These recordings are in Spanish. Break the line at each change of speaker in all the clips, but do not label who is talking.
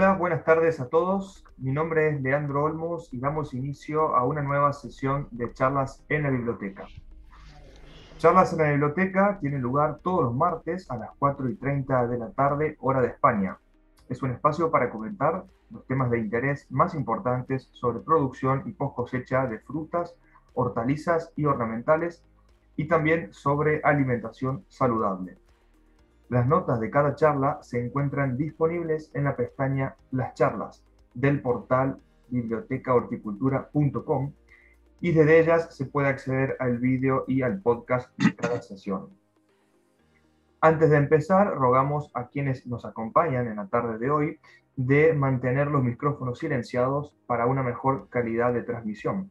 Hola, buenas tardes a todos. Mi nombre es Leandro Olmos y damos inicio a una nueva sesión de charlas en la biblioteca. Charlas en la biblioteca tienen lugar todos los martes a las 4 y 30 de la tarde, hora de España. Es un espacio para comentar los temas de interés más importantes sobre producción y post cosecha de frutas, hortalizas y ornamentales y también sobre alimentación saludable. Las notas de cada charla se encuentran disponibles en la pestaña Las charlas del portal bibliotecahorticultura.com y desde ellas se puede acceder al vídeo y al podcast de cada sesión. Antes de empezar, rogamos a quienes nos acompañan en la tarde de hoy de mantener los micrófonos silenciados para una mejor calidad de transmisión.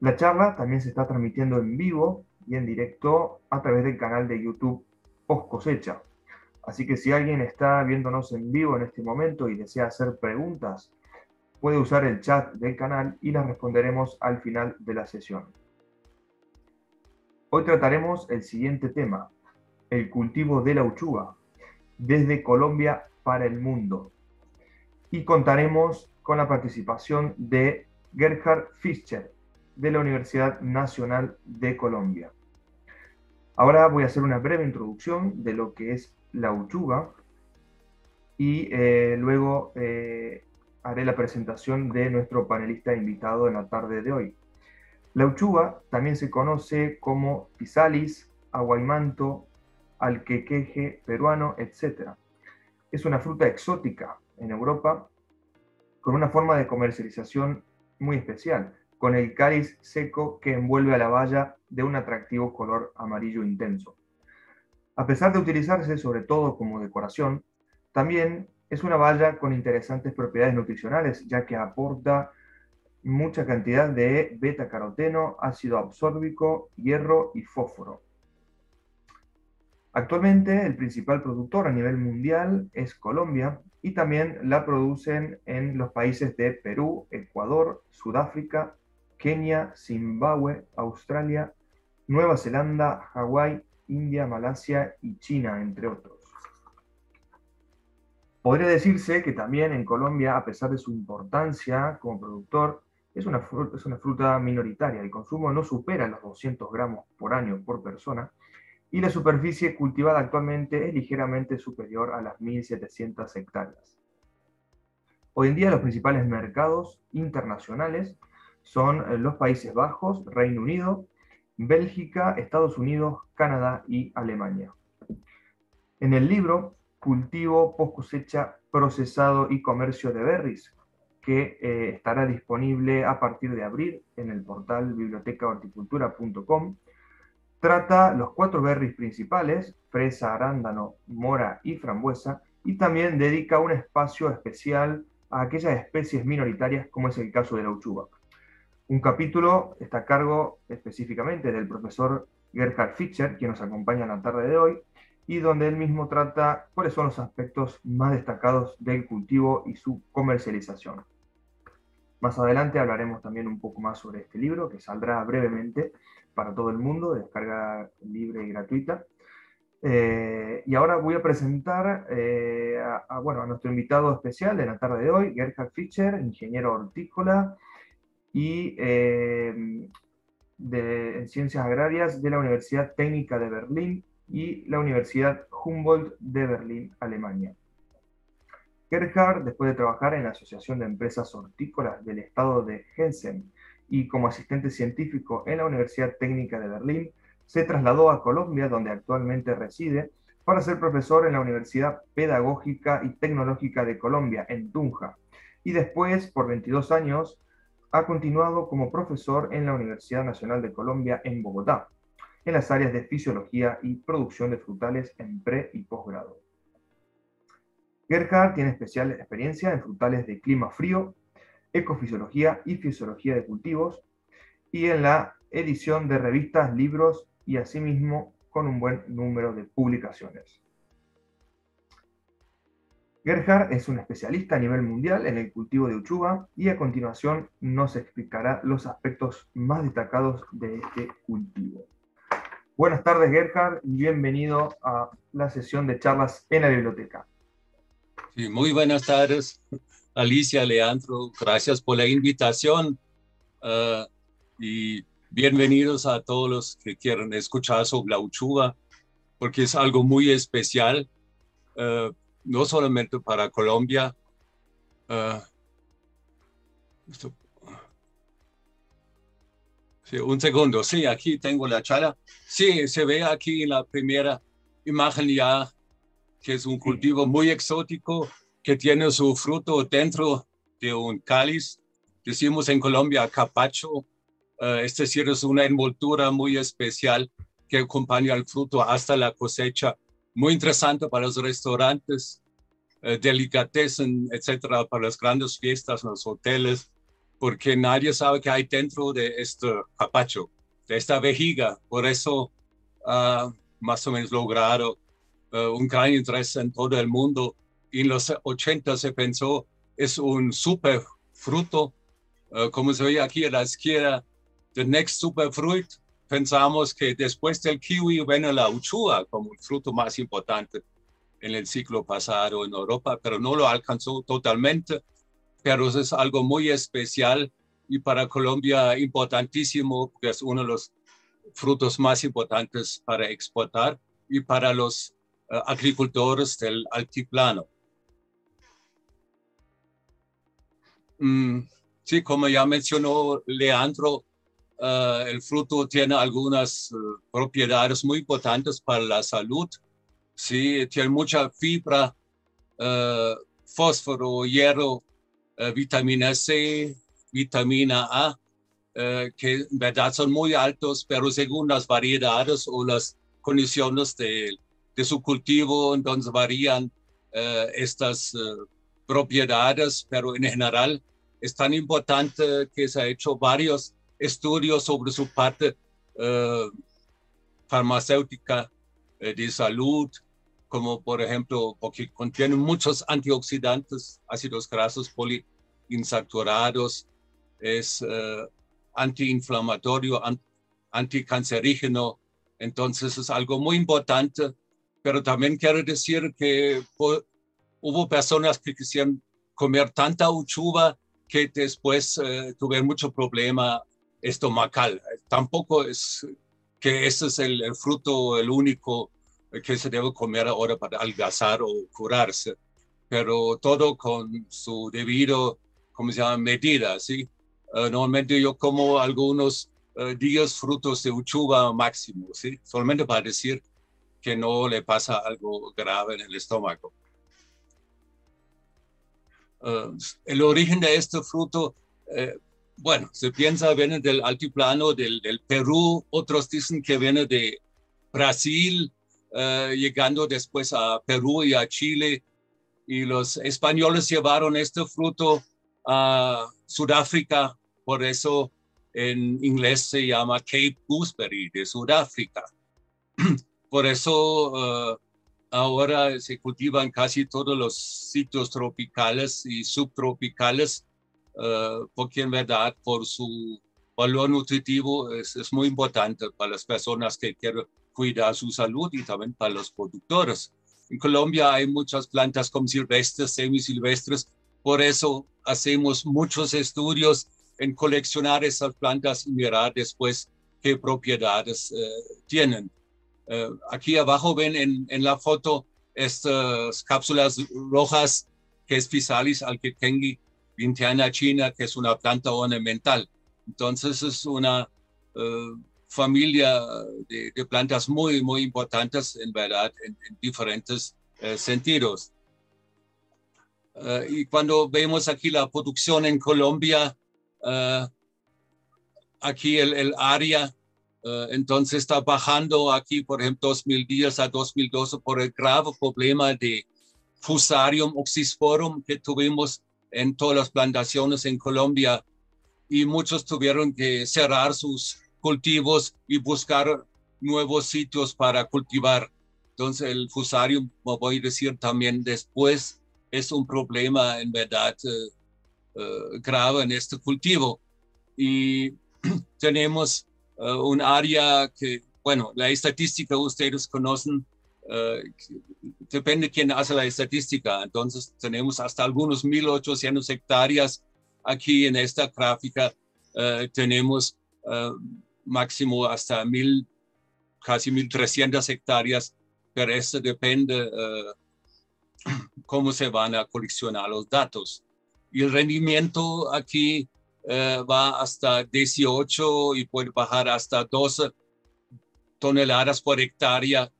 La charla también se está transmitiendo en vivo y en directo a través del canal de YouTube post cosecha. Así que si alguien está viéndonos en vivo en este momento y desea hacer preguntas, puede usar el chat del canal y las responderemos al final de la sesión. Hoy trataremos el siguiente tema, el cultivo de la uchuva, desde Colombia para el mundo. Y contaremos con la participación de Gerhard Fischer, de la Universidad Nacional de Colombia. Ahora voy a hacer una breve introducción de lo que es la uchuva y eh, luego eh, haré la presentación de nuestro panelista invitado en la tarde de hoy. La uchuva también se conoce como pisalis, aguaymanto, alquequeje peruano, etc. Es una fruta exótica en Europa con una forma de comercialización muy especial con el cáliz seco que envuelve a la valla de un atractivo color amarillo intenso. A pesar de utilizarse sobre todo como decoración, también es una valla con interesantes propiedades nutricionales, ya que aporta mucha cantidad de beta-caroteno, ácido absórbico, hierro y fósforo. Actualmente el principal productor a nivel mundial es Colombia y también la producen en los países de Perú, Ecuador, Sudáfrica, Kenia, Zimbabue, Australia, Nueva Zelanda, Hawái, India, Malasia y China, entre otros. Podría decirse que también en Colombia, a pesar de su importancia como productor, es una, fruta, es una fruta minoritaria. El consumo no supera los 200 gramos por año por persona y la superficie cultivada actualmente es ligeramente superior a las 1.700 hectáreas. Hoy en día los principales mercados internacionales son eh, los Países Bajos, Reino Unido, Bélgica, Estados Unidos, Canadá y Alemania. En el libro Cultivo, post cosecha, procesado y comercio de berries, que eh, estará disponible a partir de abril en el portal bibliotecahorticultura.com, trata los cuatro berries principales, fresa, arándano, mora y frambuesa, y también dedica un espacio especial a aquellas especies minoritarias como es el caso de la uchuva. Un capítulo está a cargo específicamente del profesor Gerhard Fischer, quien nos acompaña en la tarde de hoy, y donde él mismo trata cuáles son los aspectos más destacados del cultivo y su comercialización. Más adelante hablaremos también un poco más sobre este libro, que saldrá brevemente para todo el mundo, de descarga libre y gratuita. Eh, y ahora voy a presentar eh, a, bueno, a nuestro invitado especial de la tarde de hoy, Gerhard Fischer, ingeniero hortícola, y eh, de, en Ciencias Agrarias de la Universidad Técnica de Berlín y la Universidad Humboldt de Berlín, Alemania. Gerhard, después de trabajar en la Asociación de Empresas Hortícolas del Estado de Hessen y como asistente científico en la Universidad Técnica de Berlín, se trasladó a Colombia, donde actualmente reside, para ser profesor en la Universidad Pedagógica y Tecnológica de Colombia, en Tunja, y después, por 22 años, ha continuado como profesor en la Universidad Nacional de Colombia en Bogotá, en las áreas de fisiología y producción de frutales en pre y posgrado. Gerhard tiene especial experiencia en frutales de clima frío, ecofisiología y fisiología de cultivos, y en la edición de revistas, libros y asimismo con un buen número de publicaciones. Gerhard es un especialista a nivel mundial en el cultivo de uchuva y a continuación nos explicará los aspectos más destacados de este cultivo. Buenas tardes Gerhard, bienvenido a la sesión de charlas en la biblioteca.
Sí, muy buenas tardes, Alicia, Leandro. Gracias por la invitación uh, y bienvenidos a todos los que quieran escuchar sobre la uchuva, porque es algo muy especial, uh, no solamente para Colombia. Uh, sí, un segundo, sí, aquí tengo la charla. Sí, se ve aquí en la primera imagen ya que es un cultivo muy exótico que tiene su fruto dentro de un cáliz. Decimos en Colombia capacho, uh, es decir, es una envoltura muy especial que acompaña al fruto hasta la cosecha. Muy interesante para los restaurantes, uh, delicatessen, etcétera, para las grandes fiestas los hoteles, porque nadie sabe qué hay dentro de este capacho, de esta vejiga. Por eso, uh, más o menos logrado uh, un gran interés en todo el mundo. Y en los 80 se pensó, es un super fruto, uh, como se ve aquí a la izquierda, the next super fruit. Pensamos que después del kiwi viene la uchua como el fruto más importante en el ciclo pasado en Europa, pero no lo alcanzó totalmente. Pero es algo muy especial y para Colombia importantísimo, porque es uno de los frutos más importantes para exportar y para los uh, agricultores del altiplano. Mm, sí, como ya mencionó Leandro, uh, el fruto tiene algunas uh, propiedades muy importantes para la salud. Sí, tiene mucha fibra, fósforo, hierro, vitamina C, vitamina A, que en verdad son muy altos, pero según las variedades o las condiciones del de su cultivo, entonces varían estas propiedades, pero en general es tan importante que se ha hecho varios estudios sobre su parte uh, farmacéutica de salud, como por ejemplo, porque contiene muchos antioxidantes, ácidos grasos poliinsaturados, es antiinflamatorio, anticancerígeno, entonces es algo muy importante pero también quiero decir que hubo personas que quisieron comer tanta uchuva que después eh, tuvieron mucho problema estomacal. Tampoco es que ese es el, fruto, el único que se debe comer ahora para algazar o curarse, pero todo con su debido, ¿cómo se llama?, medida, ¿sí? Uh, normalmente yo como algunos uh, días frutos de uchuva máximo, ¿sí? Solamente para decir que no le pasa algo grave en el estómago. Uh, el origen de este fruto, eh, bueno, se piensa viene del altiplano del, Perú, otros dicen que viene de Brasil, uh, llegando después a Perú y a Chile, y los españoles llevaron este fruto a Sudáfrica, por eso en inglés se llama Cape Gooseberry de Sudáfrica. Por eso uh, ahora se cultivan casi todos los sitios tropicales y subtropicales, porque en verdad por su valor nutritivo es, es, muy importante para las personas que quieren cuidar su salud y también para los productores. En Colombia hay muchas plantas como silvestres, semisilvestres, por eso hacemos muchos estudios en coleccionar esas plantas y mirar después qué propiedades uh, tienen. Eh, aquí abajo ven en, en, la foto estas cápsulas rojas que es Physalis alquequengui vintiana china, que es una planta ornamental. Entonces es una uh, familia de, de, plantas muy, muy importantes en verdad en, en diferentes uh, sentidos. Uh, y cuando vemos aquí la producción en Colombia, aquí el, el área Uh, entonces está bajando aquí, por ejemplo, 2010 a 2012 por el grave problema de Fusarium oxysporum que tuvimos en todas las plantaciones en Colombia y muchos tuvieron que cerrar sus cultivos y buscar nuevos sitios para cultivar. Entonces el Fusarium, como voy a decir también después, es un problema en verdad uh, uh, grave en este cultivo. Y tenemos uh, un área que, bueno, la estadística ustedes conocen, depende quién hace la estadística. Entonces tenemos hasta algunos 1.800 hectáreas aquí en esta gráfica. tenemos máximo hasta mil, casi 1.300 hectáreas, pero esto depende cómo se van a coleccionar los datos. Y el rendimiento aquí va hasta 18 y puede bajar hasta 12 toneladas por hectárea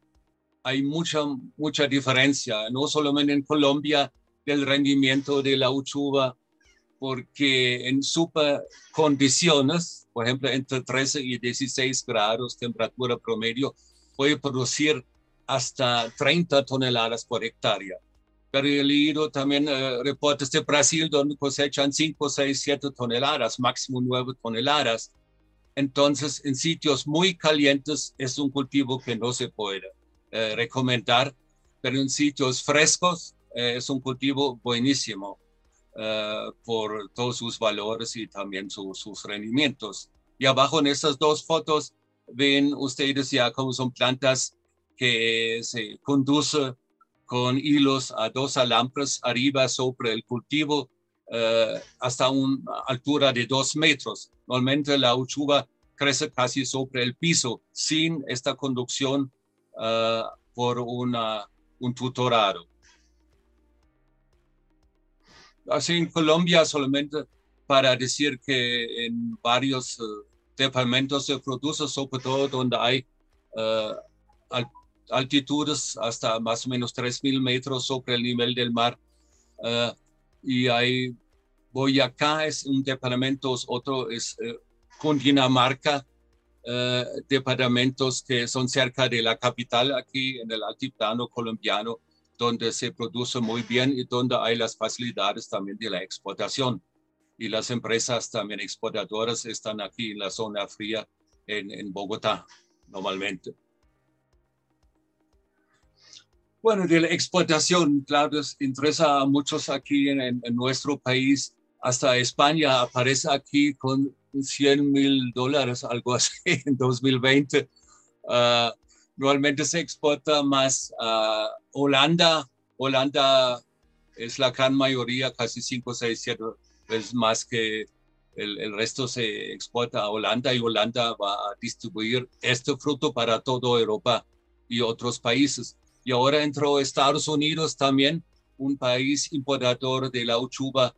hay mucha, mucha diferencia, no solamente en Colombia del rendimiento de la uchuva, porque en super condiciones, por ejemplo, entre 13 y 16 grados temperatura promedio, puede producir hasta 30 toneladas por hectárea. Pero he leído también eh, reportes de Brasil donde cosechan 5, 6, 7 toneladas, máximo 9 toneladas. Entonces, en sitios muy calientes es un cultivo que no se puede. Eh, recomendar, pero en sitios frescos eh, es un cultivo buenísimo eh, por todos sus valores y también sus rendimientos. Y abajo en estas dos fotos ven ustedes ya cómo son plantas que se conducen con hilos a dos alambres arriba sobre el cultivo hasta una altura de dos metros. Normalmente la uchuva crece casi sobre el piso sin esta conducción eh, por una, un tutorado. Así en Colombia solamente para decir que en varios eh, departamentos se produce, sobre todo donde hay eh, altitudes hasta más o menos 3.000 metros sobre el nivel del mar. y hay Boyacá es un departamento, otro es Cundinamarca, eh, departamentos que son cerca de la capital aquí en el altiplano colombiano, donde se produce muy bien y donde hay las facilidades también de la exportación. Y las empresas también exportadoras están aquí en la zona fría en, en Bogotá normalmente. Bueno, de la exportación, claro, interesa a muchos aquí en, en nuestro país. Hasta España aparece aquí con 100 mil dólares, algo así, en 2020. Uh, normalmente se exporta más a Holanda. Holanda es la gran mayoría, casi 5, 6, 7 veces más que el, el, resto se exporta a Holanda y Holanda va a distribuir este fruto para toda Europa y otros países. Y ahora entró Estados Unidos también, un país importador de la uchuva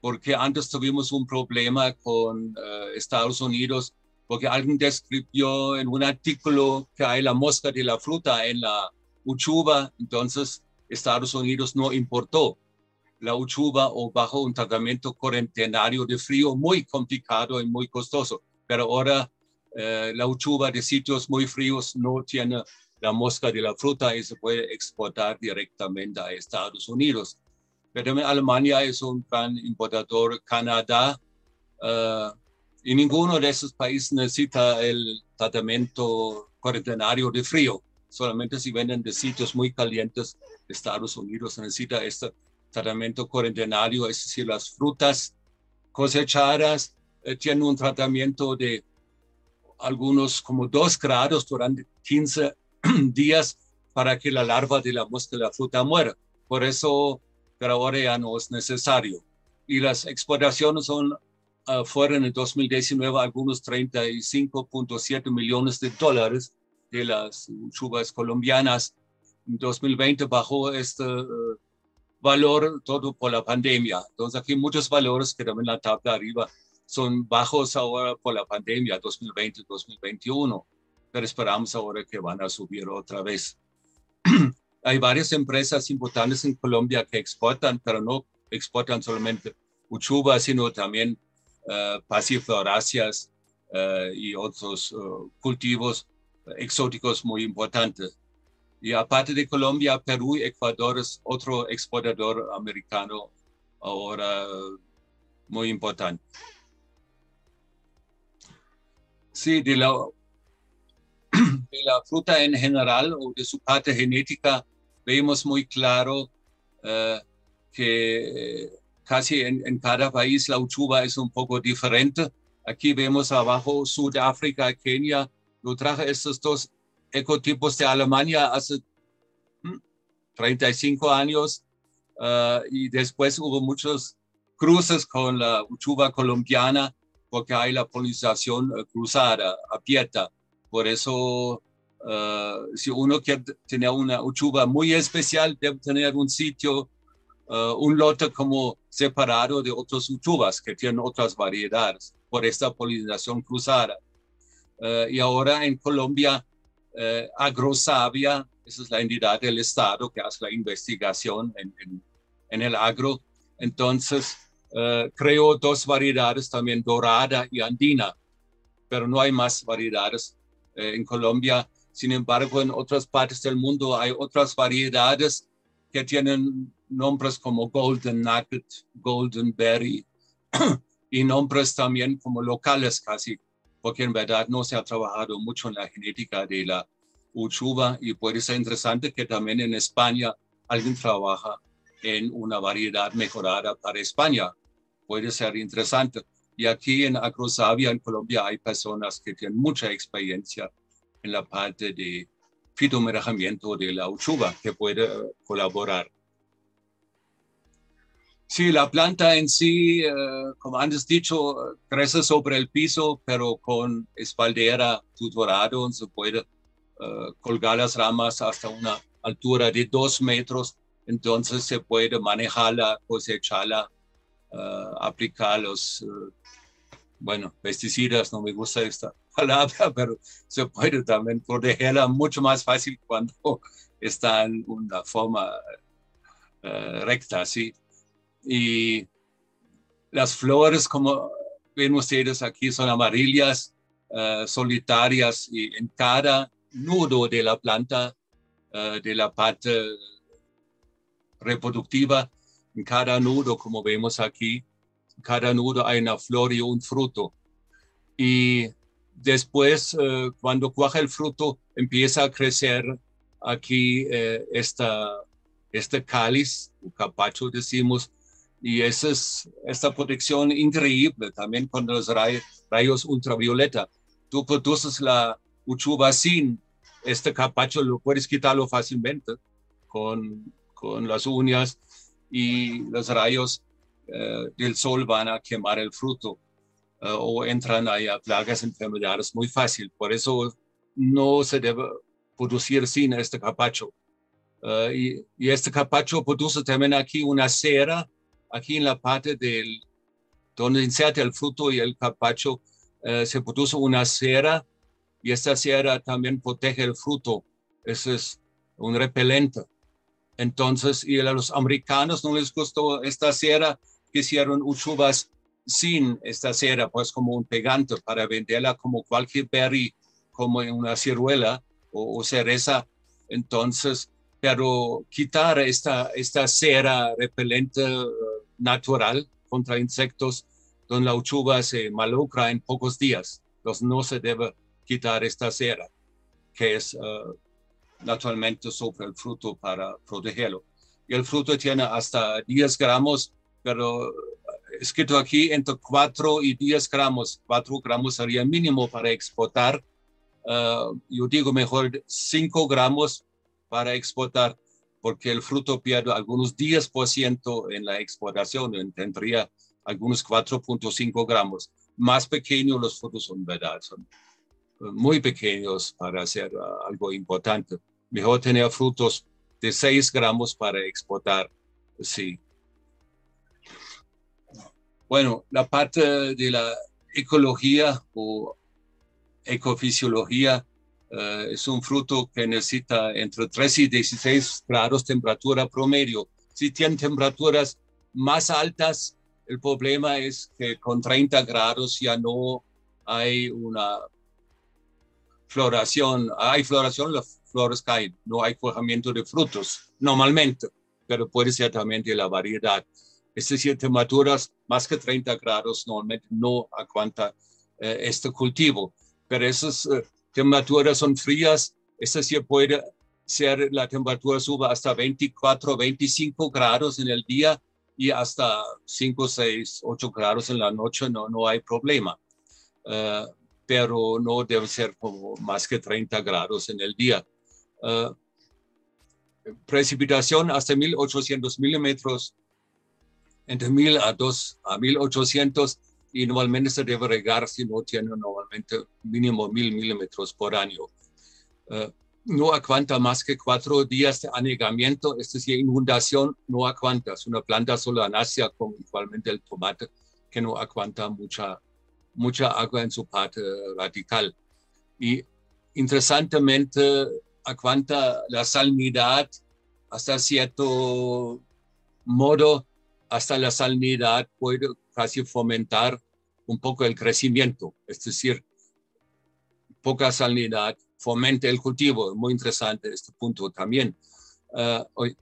porque antes tuvimos un problema con eh, Estados Unidos, porque alguien describió en un artículo que hay la mosca de la fruta en la uchuva, entonces Estados Unidos no importó la uchuva o bajo un tratamiento cuarentenario de frío muy complicado y muy costoso. Pero ahora eh, la uchuva de sitios muy fríos no tiene la mosca de la fruta y se puede exportar directamente a Estados Unidos. Pero Alemania es un gran importador, Canadá, uh, y ninguno de esos países necesita el tratamiento cuarentenario de frío. Solamente si venden de sitios muy calientes, Estados Unidos necesita este tratamiento cuarentenario, es decir, las frutas cosechadas eh, tienen un tratamiento de algunos como dos grados durante 15 días para que la larva de la mosca de la fruta muera. Por eso es necesario. Y las exportaciones son, uh, fueron en 2019 algunos 35.7 millones de dólares de las chubas colombianas. En 2020 bajó este uh, valor todo por la pandemia. Entonces aquí muchos valores que también la tabla arriba son bajos ahora por la pandemia 2020-2021, pero esperamos ahora que van a subir otra vez. hay varias empresas importantes en Colombia que exportan, pero no exportan solamente uchuva, sino también uh, y otros uh, cultivos exóticos muy importantes. Y aparte de Colombia, Perú y Ecuador es otro exportador americano ahora muy importante. Sí, de la de la fruta en general o de su parte genética, vemos muy claro uh, que casi en, en, cada país la uchuva es un poco diferente. Aquí vemos abajo Sudáfrica, Kenia. Yo traje estos dos ecotipos de Alemania hace 35 años y después hubo muchos cruces con la uchuva colombiana porque hay la polinización cruzada, abierta. Por eso, si uno quiere tener una uchuva muy especial, debe tener un sitio, un lote como separado de otras uchuvas que tienen otras variedades por esta polinización cruzada. y ahora en Colombia Agrosavia, esa es la entidad del Estado que hace la investigación en, el agro. Entonces, creó dos variedades también, dorada y andina, pero no hay más variedades en Colombia. Sin embargo, en otras partes del mundo hay otras variedades que tienen nombres como Golden Nugget, Golden Berry y nombres también como locales casi porque en verdad no se ha trabajado mucho en la genética de la uchuva y puede ser interesante que también en España alguien trabaja en una variedad mejorada para España. Puede ser interesante. Y aquí en Agrosavia, en Colombia, hay personas que tienen mucha experiencia en la parte de fitomerajamiento de la uchuva que puede colaborar. Sí, la planta en sí, eh, como antes dicho, crece sobre el piso, pero con espaldera tutorado, se puede uh, colgar las ramas hasta una altura de dos metros, entonces se puede manejarla, cosecharla, uh, aplicar los, bueno, pesticidas, no me gusta esta palabra, pero se puede también protegerla mucho más fácil cuando está en una forma recta, ¿sí? y las flores, como ven ustedes aquí, son amarillas, eh, solitarias y en cada nudo de la planta, eh, de la parte reproductiva, en cada nudo, como vemos aquí, en cada nudo hay una flor y un fruto. Y después, eh, cuando cuaja el fruto, empieza a crecer aquí esta, este cáliz, o capacho decimos, y esa es esta protección increíble también con los rayos, ultravioleta. Tú produces la uchuva sin este capacho, lo puedes quitarlo fácilmente con, con las uñas y los rayos eh, del sol van a quemar el fruto eh, o entran ahí a plagas, enfermedades muy fácil. Por eso no se debe producir sin este capacho. Eh, y, este capacho produce también aquí una cera aquí en la parte del, donde inserta el fruto y el capacho, eh, se produce una cera y esta cera también protege el fruto. Eso es un repelente. Entonces, y a los americanos no les gustó esta cera, quisieron uchuvas sin esta cera, pues como un pegante para venderla como cualquier berry, como en una ciruela o, cereza. Entonces, pero quitar esta, esta cera repelente natural contra insectos, donde la uchuva se malocra en pocos días. Entonces no se debe quitar esta cera, que es uh, naturalmente sobre el fruto para protegerlo. Y el fruto tiene hasta 10 gramos, pero escrito aquí entre 4 y 10 gramos. 4 gramos sería mínimo para exportar. Uh, yo digo mejor 5 gramos para exportar porque el fruto pierde algunos 10% en la exportación, tendría algunos 4.5 gramos. Más pequeños los frutos son, ¿verdad? Son eh, muy pequeños para hacer uh, algo importante. Mejor tener frutos de 6 gramos para exportar, sí. Bueno, la parte de la ecología o ecofisiología eh, es un fruto que necesita entre 13 y 16 grados temperatura promedio. Si tiene temperaturas más altas, el problema es que con 30 grados ya no hay una floración. Hay floración, las flores caen, no hay cuajamiento de frutos normalmente, pero puede ser también de la variedad. Es decir, temperaturas más que 30 grados normalmente no aguanta eh, este cultivo. Pero eso es eh, temperaturas son frías, esa sí puede ser la temperatura suba hasta 24, 25 grados en el día y hasta 5, 6, 8 grados en la noche, no, no hay problema. Uh, pero no debe ser como más que 30 grados en el día. Uh, precipitación hasta 1800 milímetros, entre 1000 a 2 a 1800 y normalmente se debe regar si no tiene normalmente mínimo 1000 milímetros por año. Uh, no aguanta más que cuatro días de anegamiento, es decir, inundación no aguanta. Es una planta solanácea como igualmente el tomate que no aguanta mucha, mucha agua en su parte radical. Y interesantemente aguanta la salinidad hasta cierto modo, hasta la salinidad puede casi fomentar un poco el crecimiento, es decir, poca salinidad fomente el cultivo. Muy interesante este punto también. Uh, hoy,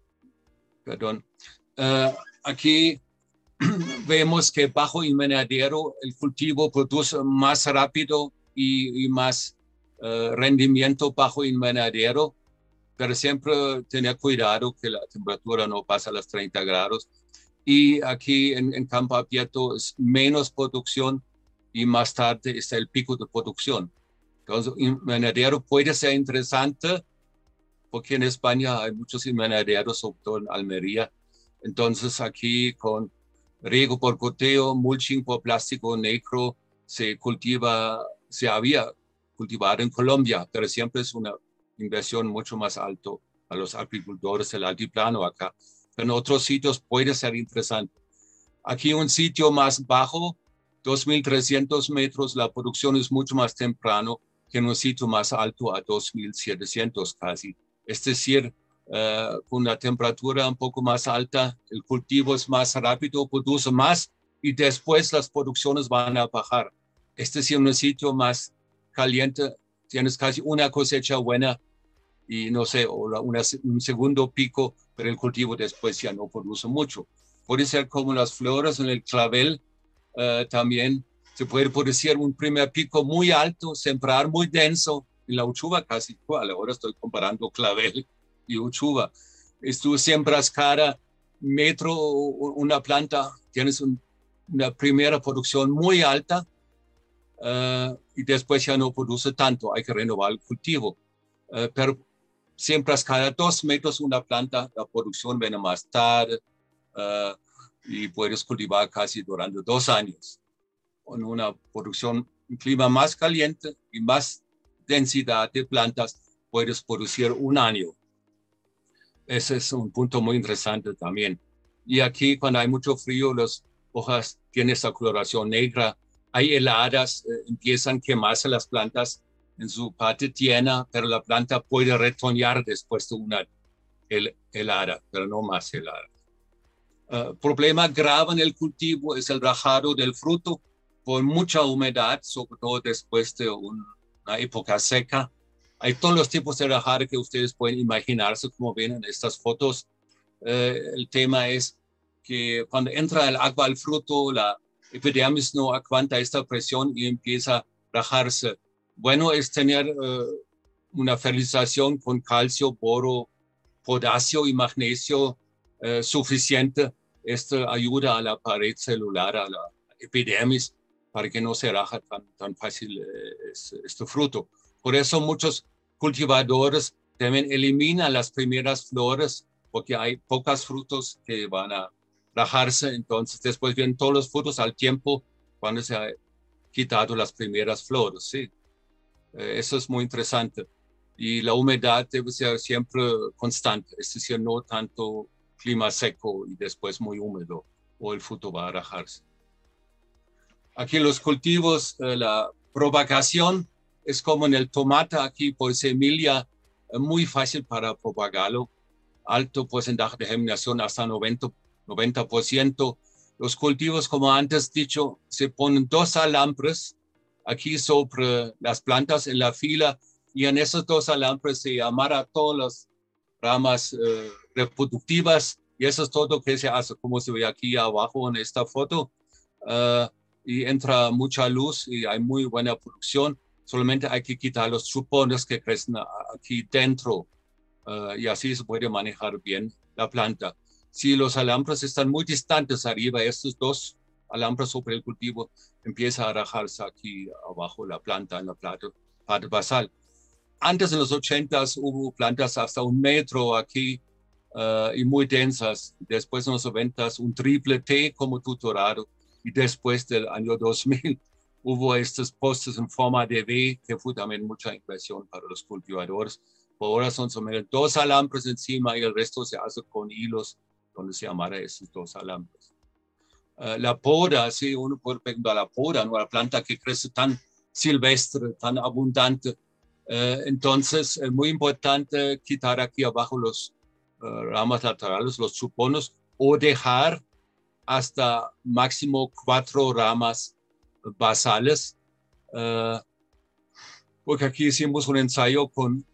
perdón. Uh, aquí vemos que bajo invernadero el cultivo produce más rápido y, más uh, rendimiento bajo invernadero, pero siempre tener cuidado que la temperatura no pasa a los 30 grados. Y aquí en, en campo abierto es menos producción y más tarde está el pico de producción. Entonces, invernadero puede ser interesante porque en España hay muchos invernaderos, sobre todo en Almería. Entonces, aquí con riego por goteo, mulching por plástico negro, se cultiva, se había cultivado en Colombia, pero siempre es una inversión mucho más alto a los agricultores del altiplano acá. En otros sitios puede ser interesante. Aquí un sitio más bajo, 2.300 metros, la producción es mucho más temprano que en un sitio más alto a 2700 casi. Es decir, uh, con una temperatura un poco más alta, el cultivo es más rápido, produce más y después las producciones van a bajar. Es decir, en un sitio más caliente tienes casi una cosecha buena y no sé, o una, un segundo pico, pero el cultivo después ya no produce mucho. Puede ser como las flores en el clavel, uh, también se puede producir un primer pico muy alto, sembrar muy denso, en la uchuva casi igual, ahora estoy comparando clavel y uchuva. Tú siembras cada metro una planta, tienes un, una primera producción muy alta uh, y después ya no produce tanto, hay que renovar el cultivo. Uh, pero siembras cada dos metros una planta, la producción viene más tarde uh, y puedes cultivar casi durante dos años con una producción, un clima más caliente y más densidad de plantas, puedes producir un año. Ese es un punto muy interesante también. Y aquí cuando hay mucho frío, las hojas tienen esa coloración negra. Hay heladas, eh, empiezan a quemarse las plantas en su parte tierna, pero la planta puede retoñar después de una helada, pero no más helada. Uh, problema grave en el cultivo es el rajado del fruto con mucha humedad, sobre todo después de una época seca. Hay todos los tipos de rajar que ustedes pueden imaginarse, como ven en estas fotos. Eh, el tema es que cuando entra el agua al fruto, la epidermis no aguanta esta presión y empieza a rajarse. Bueno es tener eh, una fertilización con calcio, boro, potasio y magnesio eh, suficiente. Esto ayuda a la pared celular, a la epidermis, para que no se raja tan, tan fácil eh, este, fruto. Por eso muchos cultivadores también eliminan las primeras flores porque hay pocas frutos que van a rajarse, entonces después vienen todos los frutos al tiempo cuando se ha quitado las primeras flores, sí. Eh, eso es muy interesante. Y la humedad debe ser siempre constante, es decir, no tanto clima seco y después muy húmedo o el fruto va a rajarse. Aquí los cultivos, eh, la propagación es como en el tomate aquí por semilla, muy fácil para propagarlo. Alto porcentaje de germinación hasta 90%, 90%. Los cultivos, como antes dicho, se ponen dos alambres aquí sobre las plantas en la fila y en esos dos alambres se amarra todas las ramas eh, reproductivas y eso es todo que se hace, como se ve aquí abajo en esta foto. Uh, y entra mucha luz y hay muy buena producción. Solamente hay que quitar los chupones que crecen aquí dentro uh, y así se puede manejar bien la planta. Si los alambres están muy distantes arriba, estos dos alambres sobre el cultivo, empieza a rajarse aquí abajo la planta en la planta, parte basal. Antes en los 80 hubo plantas hasta un metro aquí uh, y muy densas. Después en los 90 un triple T como tutorado y después del año 2000 hubo estos postes en forma de V que fue también mucha impresión para los cultivadores. Por ahora son solamente dos alambres encima y el resto se hace con hilos donde se amarra esos dos alambres. Uh, la poda, sí, uno puede preguntar la poda, ¿no? la planta que crece tan silvestre, tan abundante. Uh, entonces, es muy importante quitar aquí abajo los uh, ramas laterales, los chuponos, o dejar hasta máximo cuatro ramas basales, porque aquí hicimos un ensayo con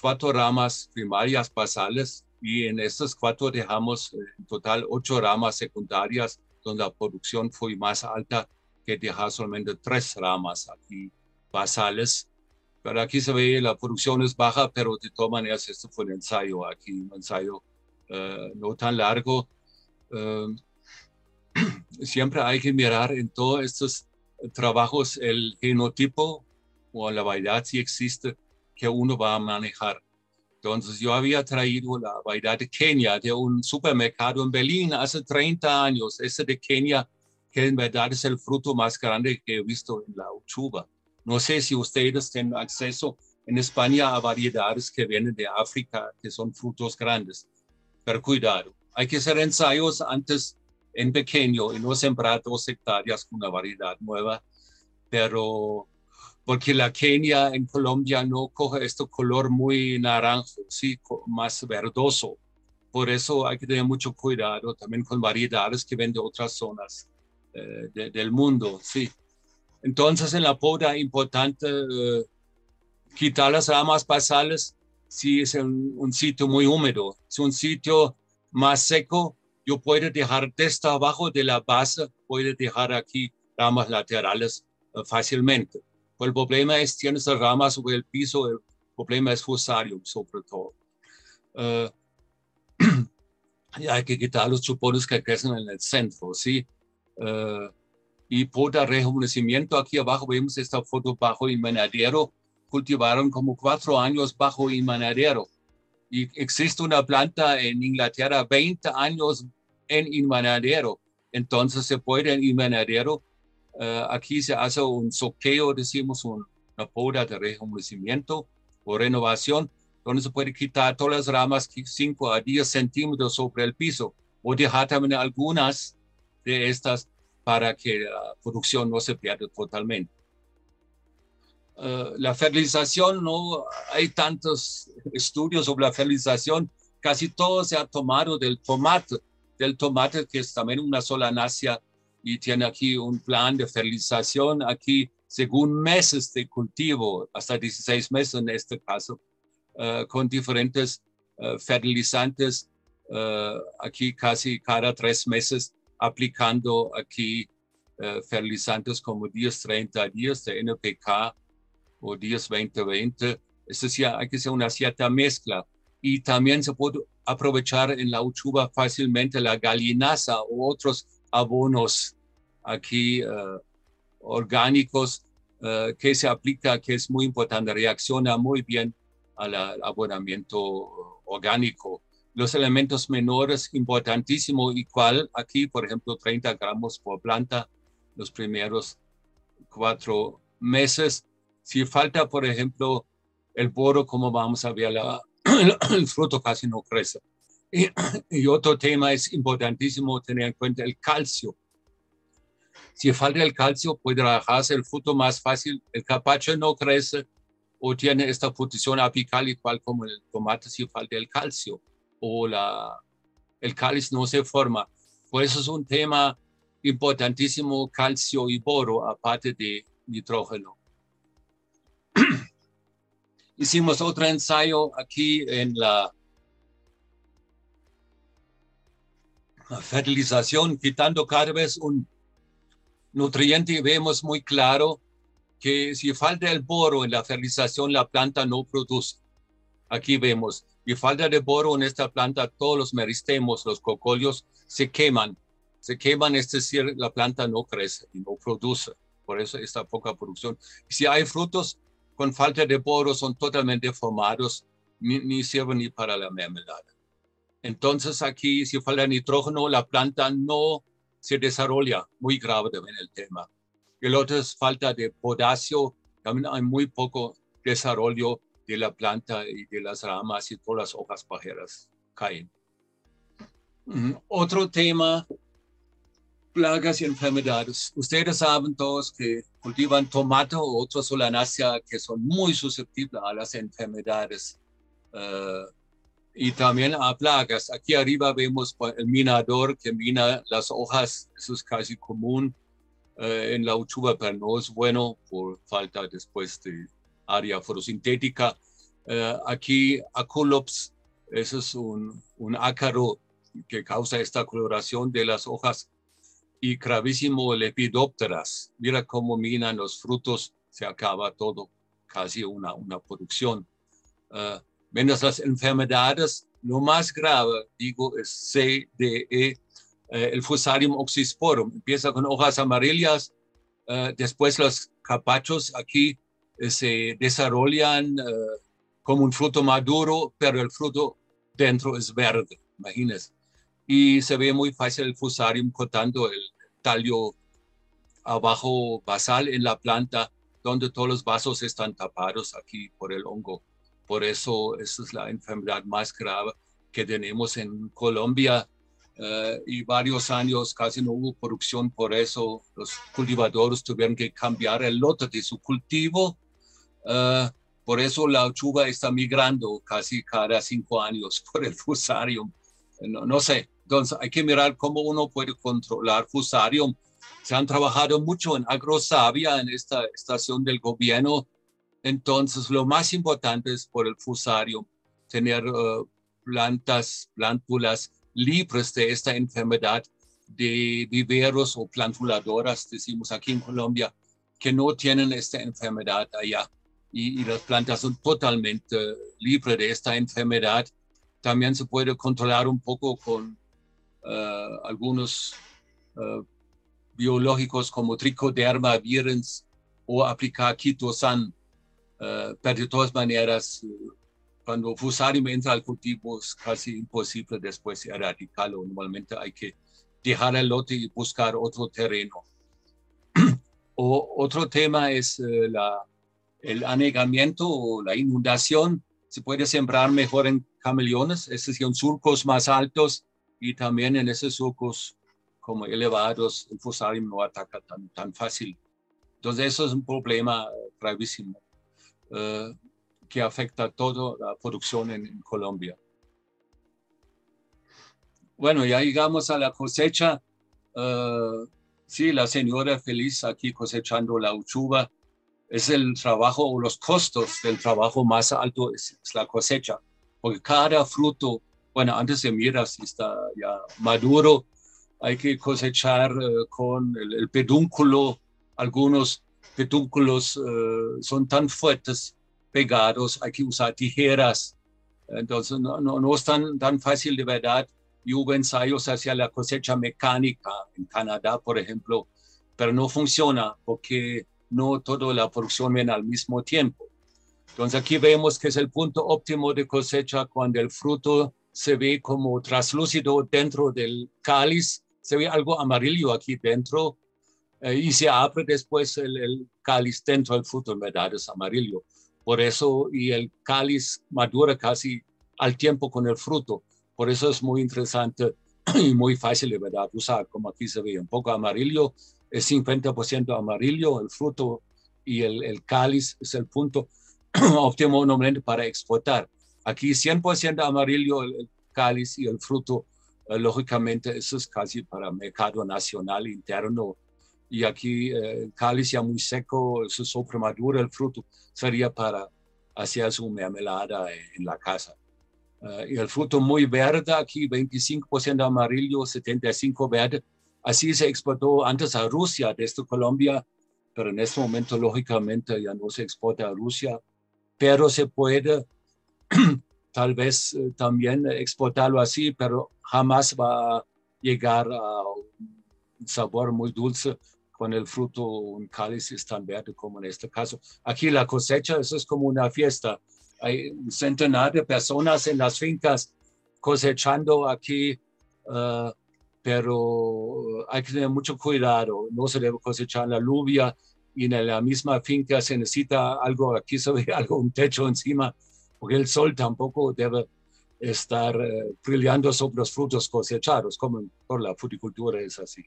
cuatro ramas primarias basales y en estas cuatro dejamos en total ocho ramas secundarias donde la producción fue más alta que dejar solamente tres ramas aquí basales. Pero aquí se ve la producción es baja, pero de todas maneras esto fue un ensayo aquí, un ensayo uh, no tan largo. Uh, siempre hay que mirar en todos estos trabajos el genotipo o la variedad si existe que uno va a manejar. Entonces yo había traído la variedad de Kenia de un supermercado en Berlín hace 30 años, ese de Kenia, que en verdad es el fruto más grande que he visto en la uchuva. No sé si ustedes tienen acceso en España a variedades que vienen de África, que son frutos grandes, pero cuidado, hay que hacer ensayos antes en pequeño y no sembrar dos hectáreas con una variedad nueva, pero porque la Kenia en Colombia no coge este color muy naranjo, sí, más verdoso. Por eso hay que tener mucho cuidado también con variedades que ven de otras zonas eh, del mundo, sí. Entonces en la poda importante eh, quitar las ramas basales si es un, un sitio muy húmedo. Si un sitio más seco, yo puedo dejar desde abajo de la base, puedo dejar aquí ramas laterales uh, fácilmente. El problema es, tienes ramas sobre el piso, el problema es fusarium sobre todo. Uh, y hay que quitar los chupones que crecen en el centro, ¿sí? Uh, y poda rejuvenecimiento, aquí abajo vemos esta foto bajo invernadero, cultivaron como cuatro años bajo invernadero. Y existe una planta en Inglaterra 20 años en invernadero. Entonces se puede en invernadero, aquí se hace un soqueo, decimos una poda de rejuvenecimiento o renovación, donde se puede quitar todas las ramas 5 a 10 centímetros sobre el piso o dejar también algunas de estas para que la producción no se pierda totalmente. Uh, la fertilización, no hay tantos estudios sobre la fertilización, casi todo se ha tomado del tomate, del tomate, que es también una sola nacia y tiene aquí un plan de fertilización, aquí según meses de cultivo, hasta 16 meses en este caso, uh, con diferentes uh, fertilizantes, uh, aquí casi cada tres meses aplicando aquí fertilizantes como 10, 30 días de NPK o 10, 20, 20. Es decir, hay que hacer una cierta mezcla y también se puede aprovechar en la uchuva fácilmente la gallinaza u otros abonos aquí uh, orgánicos uh, que se aplica, que es muy importante, reacciona muy bien al abonamiento orgánico. Los elementos menores, importantísimo, igual aquí, por ejemplo, 30 gramos por planta los primeros cuatro meses. Si falta, por ejemplo, el boro, como vamos a ver la, el fruto casi no crece. Y, y, otro tema es importantísimo tener en cuenta el calcio. Si falta el calcio, puede trabajarse el fruto más fácil. El capacho no crece o tiene esta posición apical igual como el tomate si falta el calcio o la, el cáliz no se forma. Por eso es un tema importantísimo calcio y boro aparte de nitrógeno. Hicimos otro ensayo aquí en la fertilización, quitando cada vez un nutriente vemos muy claro que si falta el boro en la fertilización, la planta no produce. Aquí vemos, y falta de boro en esta planta, todos los meristemos, los cocolios, se queman. Se queman, es decir, la planta no crece y no produce. Por eso esta poca producción. Si hay frutos, con falta de boro son totalmente formados, ni, ni sirven ni para la mermelada. Entonces aquí si falta nitrógeno, la planta no se desarrolla, muy grave también el tema. El otro es falta de potasio, también hay muy poco desarrollo de la planta y de las ramas y todas las hojas pajeras caen. Mm, otro tema, plagas y enfermedades. Ustedes saben todos que cultivan tomate o otra solanácea que son muy susceptibles a las enfermedades eh, y también a plagas. Aquí arriba vemos el minador que mina las hojas, eso es casi común eh, en la uchuva, pero no es bueno por falta después de área fotosintética. Uh, aquí Aculops, eso es un, un, ácaro que causa esta coloración de las hojas. Y gravísimo lepidópteras. Mira cómo minan los frutos, se acaba todo, casi una, una producción. Uh, menos las enfermedades, lo más grave, digo, es CDE, eh, el Fusarium oxysporum. Empieza con hojas amarillas, uh, después los capachos aquí se desarrollan como un fruto maduro, pero el fruto dentro es verde, imagínense. Y se ve muy fácil el fusarium cortando el tallo abajo basal en la planta, donde todos los vasos están tapados aquí por el hongo. Por eso esa es la enfermedad más grave que tenemos en Colombia. Uh, y varios años casi no hubo producción, por eso los cultivadores tuvieron que cambiar el lote de su cultivo. Uh, por eso la uchuva está migrando casi cada cinco años por el fusarium. No, no, sé, entonces hay que mirar cómo uno puede controlar fusarium. Se han trabajado mucho en agrosavia en esta estación del gobierno. Entonces lo más importante es por el fusarium, tener uh, plantas, plántulas libres de esta enfermedad de viveros o plantuladoras, decimos aquí en Colombia, que no tienen esta enfermedad allá y, las plantas son totalmente libres de esta enfermedad. También se puede controlar un poco con eh, algunos eh, biológicos como tricoderma virens o aplicar quitosan, uh, pero de todas maneras, cuando fusarium entra al cultivo es casi imposible después erradicarlo. Normalmente hay que dejar el lote y buscar otro terreno. o, otro tema es la el anegamiento o la inundación se puede sembrar mejor en cameleones, es decir, en surcos más altos y también en esos surcos como elevados, el fusarium no ataca tan, tan fácil. Entonces eso es un problema gravísimo eh, que afecta a toda la producción en, Colombia. Bueno, ya llegamos a la cosecha. Uh, sí, la señora feliz aquí cosechando la uchuva es el trabajo o los costos del trabajo más alto es, la cosecha, porque cada fruto, bueno, antes se mira si está ya maduro, hay que cosechar eh, con el, pedúnculo, algunos pedúnculos eh, son tan fuertes, pegados, hay que usar tijeras, entonces no, no, no es tan, tan fácil de verdad. Y hubo ensayos hacia la cosecha mecánica en Canadá, por ejemplo, pero no funciona porque no toda la producción viene al mismo tiempo. Entonces aquí vemos que es el punto óptimo de cosecha cuando el fruto se ve como traslúcido dentro del cáliz, se ve algo amarillo aquí dentro y se abre después el, cáliz dentro del fruto, verdad es amarillo. Por eso, y el cáliz madura casi al tiempo con el fruto. Por eso es muy interesante y muy fácil de verdad usar, como aquí se ve, un poco amarillo es 50% amarillo el fruto y el, el cáliz es el punto óptimo normalmente para exportar. Aquí 100% amarillo el, cáliz y el fruto, eh, lógicamente eso es casi para mercado nacional interno. Y aquí eh, cáliz ya muy seco, eso es maduro, el fruto sería para hacer su mermelada en, la casa. Eh, y el fruto muy verde, aquí 25% amarillo, 75% verde, Así se exportó antes a Rusia desde Colombia, pero en este momento lógicamente ya no se exporta a Rusia, pero se puede tal vez eh, también exportarlo así, pero jamás va a llegar a un sabor muy dulce con el fruto, un cáliz tan verde como en este caso. Aquí la cosecha, eso es como una fiesta. Hay un centenar de personas en las fincas cosechando aquí, uh, pero hay que tener mucho cuidado. No se debe cosechar la lluvia y en la misma finca se necesita algo, aquí se ve algo, un techo encima, porque el sol tampoco debe estar brillando sobre los frutos cosechados, como por la fruticultura es así.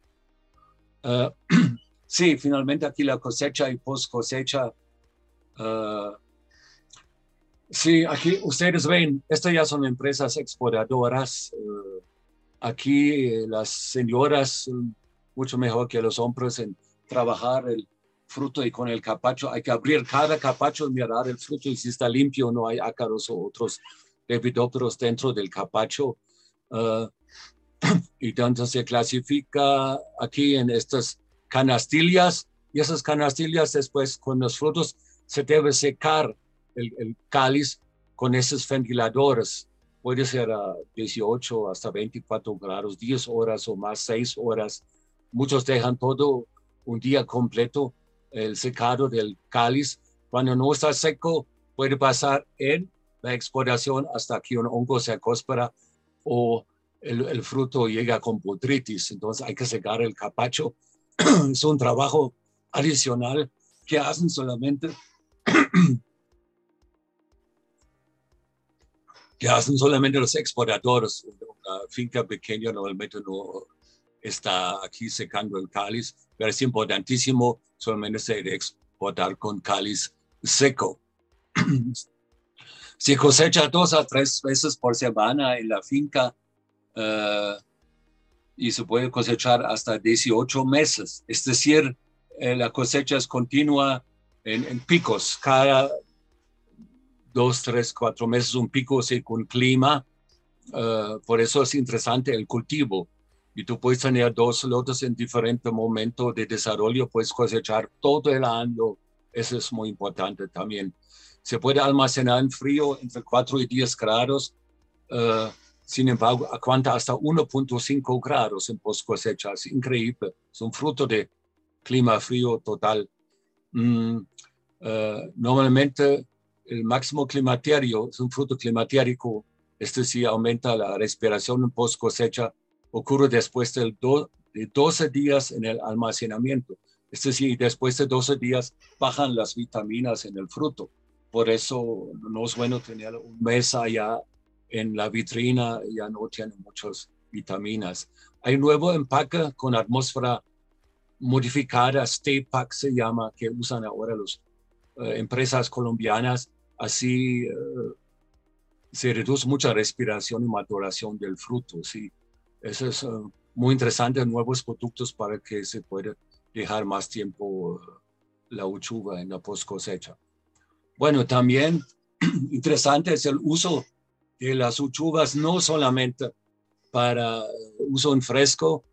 Uh, sí, finalmente aquí la cosecha y post cosecha Sí, aquí ustedes ven, estas ya son empresas exportadoras. Eh, aquí eh, las señoras son mucho mejor que los hombres en trabajar el fruto y con el capacho. Hay que abrir cada capacho mirar el fruto y si está limpio no hay ácaros o otros lepidópteros dentro del capacho. Eh, y tanto se clasifica aquí en estas canastillas y esas canastillas después con los frutos se debe secar el, cáliz con esos ventiladores. Puede ser a 18 hasta 24 grados, 10 horas o más, 6 horas. Muchos dejan todo un día completo el secado del cáliz. Cuando no está seco, puede pasar en la exportación hasta que un hongo se acóspera o el, el, fruto llega con putritis. Entonces hay que secar el capacho. es un trabajo adicional que hacen solamente que hacen solamente los exportadores. Una finca pequeña normalmente no está aquí secando el cáliz, pero es importantísimo solamente se exportar con cáliz seco. Se cosecha dos a tres veces por semana en la finca uh, y se puede cosechar hasta 18 meses. Es decir, eh, la cosecha es continua en, en picos. Cada dos, tres, cuatro meses, un pico con clima. Eh, por eso es interesante el cultivo. Y tú puedes tener dos lotes en diferentes momentos de desarrollo, puedes cosechar todo el año. Eso es muy importante también. Se puede almacenar en frío entre 4 y 10 grados. Uh, sin embargo, aguanta hasta 1.5 grados en post cosecha. Es increíble. Es un fruto de clima frío total. Mm, uh, normalmente el máximo climaterio es un fruto climatérico, este sí aumenta la respiración en post cosecha, ocurre después del de 12 días en el almacenamiento. Este sí, después de 12 días bajan las vitaminas en el fruto. Por eso no es bueno tener un mes allá en la vitrina, ya no tiene muchas vitaminas. Hay nuevo empaque con atmósfera modificada, Stay Pack se llama, que usan ahora las eh, empresas colombianas así eh, se reduce mucha respiración y maturación del fruto. Sí, eso es eh, muy interesante, nuevos productos para que se pueda dejar más tiempo la uchuva en la post cosecha. Bueno, también interesante es el uso de las uchuvas no solamente para uso en fresco,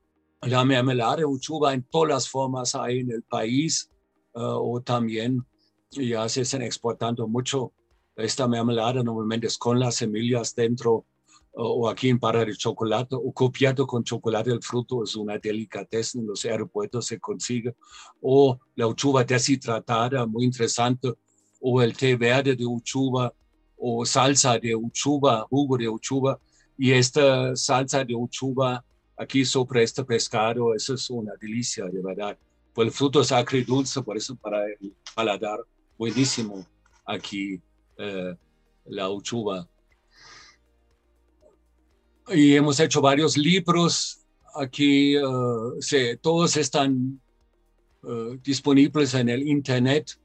la mermelada de uchuva en todas las formas hay en el país o también ya se están exportando mucho esta mermelada normalmente es con las semillas dentro o aquí en barra de chocolate o copiado con chocolate el fruto es una delicatez en los aeropuertos se consigue o la uchuva deshidratada muy interesante o el té verde de uchuva o salsa de uchuva jugo de uchuva y esta salsa de uchuva aquí sobre este pescado eso es una delicia de verdad pues el fruto es agridulce por eso para el paladar buenísimo aquí eh, la uchuva. Y hemos hecho varios libros. Aquí uh, todos están uh, disponibles en el Internet.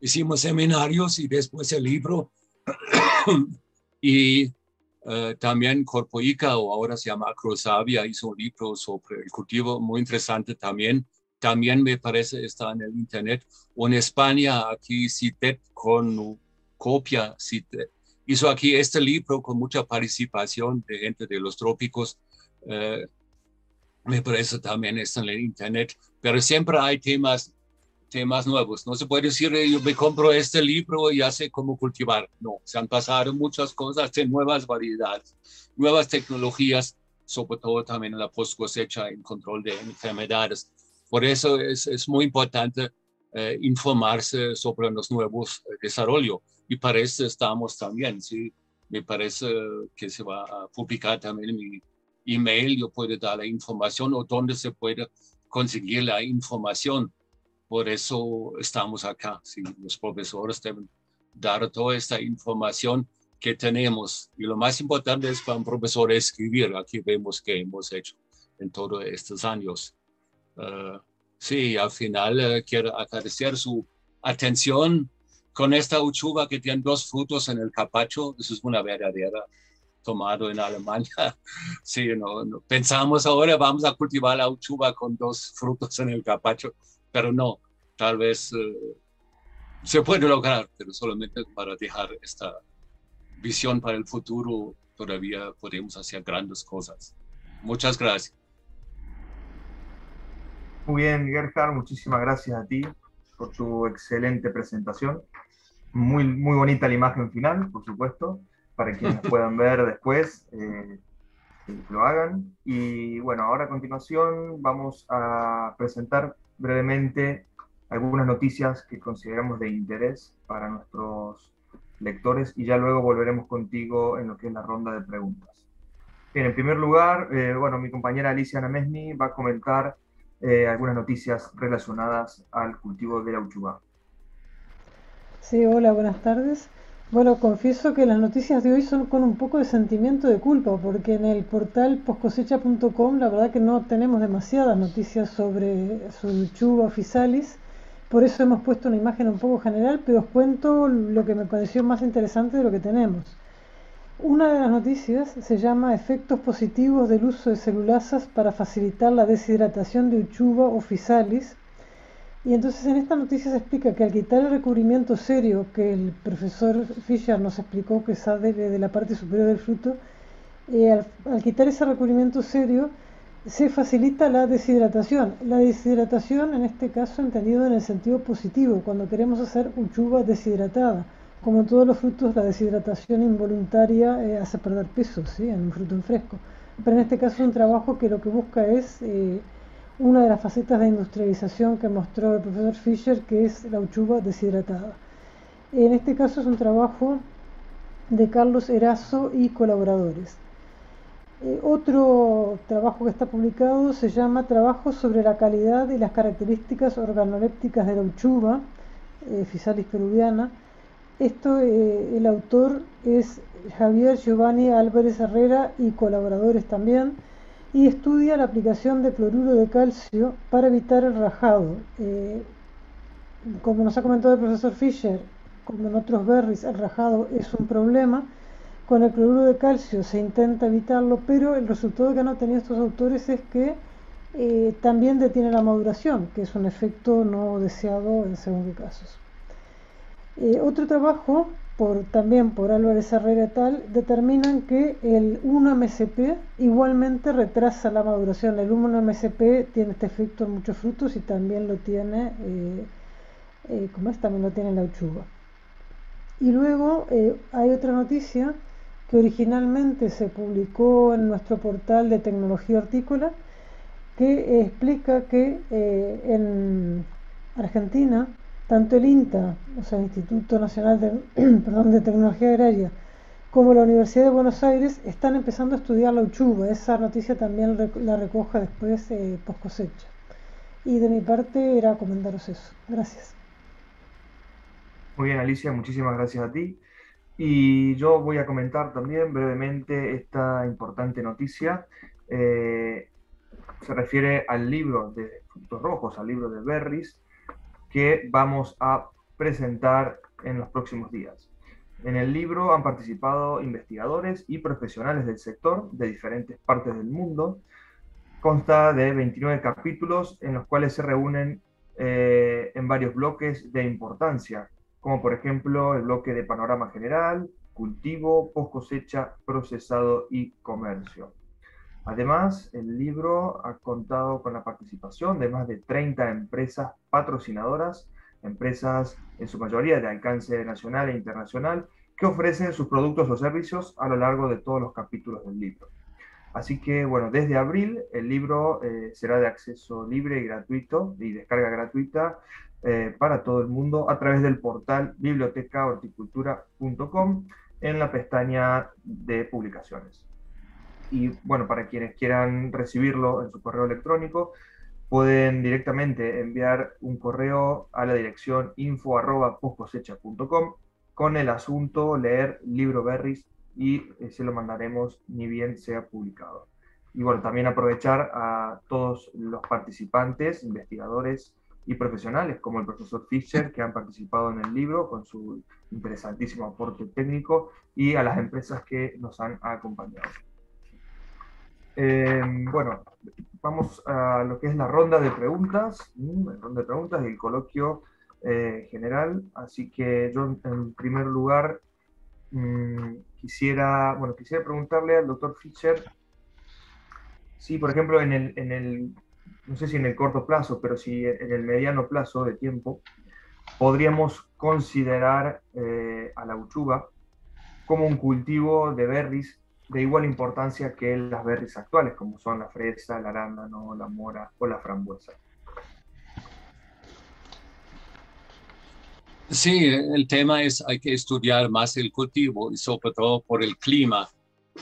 Hicimos seminarios y después el libro. y uh, también Corpoica, o ahora se llama Acrosavia, hizo un libro sobre el cultivo muy interesante también también me parece está en el internet. O en España, aquí CITEP con copia. hizo aquí este libro con mucha participación de gente de los trópicos. Eh, me parece también está en el internet, pero siempre hay temas, temas nuevos. No se puede decir, yo me compro este libro y ya sé cómo cultivar. No, se han pasado muchas cosas de nuevas variedades, nuevas tecnologías, sobre todo también en la post cosecha, en control de enfermedades. Por eso es, es muy importante eh, informarse sobre los nuevos eh, desarrollos y para eso estamos también, ¿sí? me parece que se va a publicar también mi email, yo puedo dar la información o dónde se puede conseguir la información. Por eso estamos acá. Si los profesores deben dar toda esta información que tenemos. Y lo más importante es para un profesor escribir. Aquí vemos que hemos hecho en todos estos años. Uh, sí, al final uh, quiero agradecer su atención con esta uchuva que tiene dos frutos en el capacho. Eso es una verdadera tomado en Alemania. Sí, no, pensamos ahora vamos a cultivar la uchuva con dos frutos en el capacho, pero no, tal vez uh, se puede lograr, pero solamente para dejar esta visión para el futuro todavía podemos hacer grandes cosas. Muchas gracias.
Muy bien, Gerhard, muchísimas gracias a ti por tu excelente presentación. Muy, muy bonita la imagen final, por supuesto, para quienes puedan ver después, eh, que lo hagan. Y bueno, ahora a continuación vamos a presentar brevemente algunas noticias que consideramos de interés para nuestros lectores y ya luego volveremos contigo en lo que es la ronda de preguntas. Bien, en primer lugar, eh, bueno, mi compañera Alicia Namesni va a comentar eh, algunas noticias relacionadas al cultivo de la uchuva.
Sí, hola, buenas tardes. Bueno, confieso que las noticias de hoy son con un poco de sentimiento de culpa, porque en el portal poscosecha.com la verdad que no tenemos demasiadas noticias sobre su uchuva oficialis por eso hemos puesto una imagen un poco general, pero os cuento lo que me pareció más interesante de lo que tenemos. Una de las noticias se llama Efectos positivos del uso de celulasas para facilitar la deshidratación de Uchuva o Physalis. Y entonces en esta noticia se explica que al quitar el recubrimiento serio que el profesor Fischer nos explicó que sale de la parte superior del fruto, eh, al, al quitar ese recubrimiento serio, se facilita la deshidratación. La deshidratación, en este caso, entendido en el sentido positivo, cuando queremos hacer uchuva deshidratada. Como en todos los frutos, la deshidratación involuntaria eh, hace perder peso ¿sí? en un fruto en fresco. Pero en este caso es un trabajo que lo que busca es eh, una de las facetas de industrialización que mostró el profesor Fischer, que es la uchuva deshidratada. En este caso es un trabajo de Carlos Erazo y colaboradores. Eh, otro trabajo que está publicado se llama Trabajo sobre la calidad y las características organolépticas de la uchuva, eh, Fisalis peruviana. Esto, eh, el autor es Javier Giovanni Álvarez Herrera y colaboradores también, y estudia la aplicación de cloruro de calcio para evitar el rajado. como nos ha comentado el profesor Fischer, como en otros berries, el rajado es un problema con el cloruro de calcio se intenta evitarlo, pero el resultado que han obtenido estos autores es que eh, también detiene la maduración, que es un efecto no deseado en según casos. Eh, otro trabajo, también por Álvarez Herrera et al., determinan que el 1-MSP igualmente retrasa la maduración. El 1-MSP tiene este efecto en muchos frutos y también lo tiene, eh, como es, también lo tiene la uchuva. Y luego hay otra noticia que originalmente se publicó en nuestro portal de tecnología hortícola, que explica que eh, en Argentina, tanto el INTA, o sea, el Instituto Nacional de, perdón, de Tecnología Agraria, como la Universidad de Buenos Aires están empezando a estudiar la uchuva. Esa noticia también la recoja después eh, post cosecha. Y de mi parte era comentaros eso. Gracias.
Muy bien, Alicia, muchísimas gracias a ti. Y yo voy a comentar también brevemente esta importante noticia. Eh, se refiere al libro de Frutos Rojos, al libro de Berries, que vamos a presentar en los próximos días. En el libro han participado investigadores y profesionales del sector de diferentes partes del mundo. Consta de 29 capítulos en los cuales se reúnen eh, en varios bloques de importancia como por ejemplo el bloque de panorama general, cultivo, post cosecha, procesado y comercio. Además, el libro ha contado con la participación de más de 30 empresas patrocinadoras, empresas en su mayoría de alcance nacional e internacional, que ofrecen sus productos o servicios a lo largo de todos los capítulos del libro. Así que, bueno, desde abril el libro eh, será de acceso libre y gratuito y descarga gratuita eh, para todo el mundo a través del portal bibliotecahorticultura.com en la pestaña de publicaciones. Y bueno, para quienes quieran recibirlo en su correo electrónico, pueden directamente enviar un correo a la dirección info.poscosecha.com con el asunto leer libro Berries y eh, se lo mandaremos ni bien sea publicado. Y bueno, también aprovechar a todos los participantes, investigadores y profesionales, como el profesor Fischer, que han participado en el libro con su interesantísimo aporte técnico, y a las empresas que nos han acompañado. Eh, bueno, vamos a lo que es la ronda de preguntas, la ronda de preguntas del coloquio eh, general. Así que yo, en primer lugar, mm, quisiera, bueno, quisiera preguntarle al doctor Fischer si, por ejemplo, en el, en el, no sé si en el corto plazo, pero si en el mediano plazo de tiempo, podríamos considerar eh, a la uchuva como un cultivo de berries de igual importancia que las berries actuales, como son la fresa, el arándano, la mora o la frambuesa.
Sí, el tema es hay que estudiar más el cultivo y sobre todo por el clima.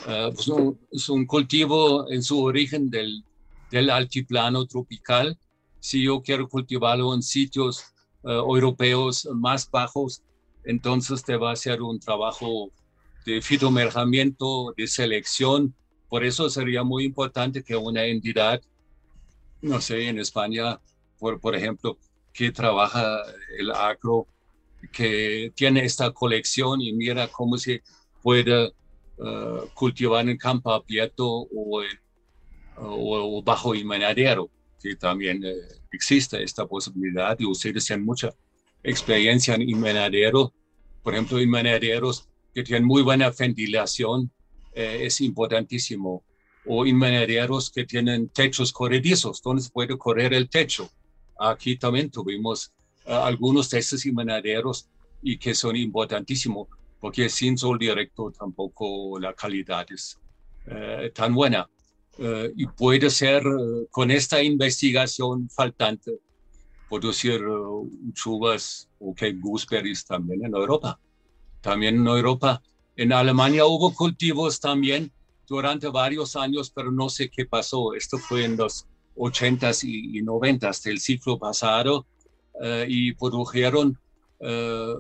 Uh, es un cultivo en su origen del, del, altiplano tropical. Si yo quiero cultivarlo en sitios uh, europeos más bajos, entonces te va a hacer un trabajo de fitomerjamiento, de selección. Por eso sería muy importante que una entidad, no sé, en España, por, por ejemplo, que trabaja el agro, que tiene esta colección y mira cómo se puede uh, cultivar en campo abierto o, o, bajo invernadero, que también eh, existe esta posibilidad y ustedes tienen mucha experiencia en invernadero, por ejemplo, invernaderos que tienen muy buena ventilación, eh, es importantísimo. O invernaderos que tienen techos corredizos, donde se puede correr el techo. Aquí también tuvimos uh, algunos de estos invernaderos y que son importantísimos, porque sin sol directo tampoco la calidad es uh, tan buena. Uh, y puede ser con esta investigación faltante producir chuvas o que gooseberries también en Europa también en Europa. En Alemania hubo cultivos también durante varios años, pero no sé qué pasó. Esto fue en los 80s y, 90s del siglo pasado eh, y produjeron eh,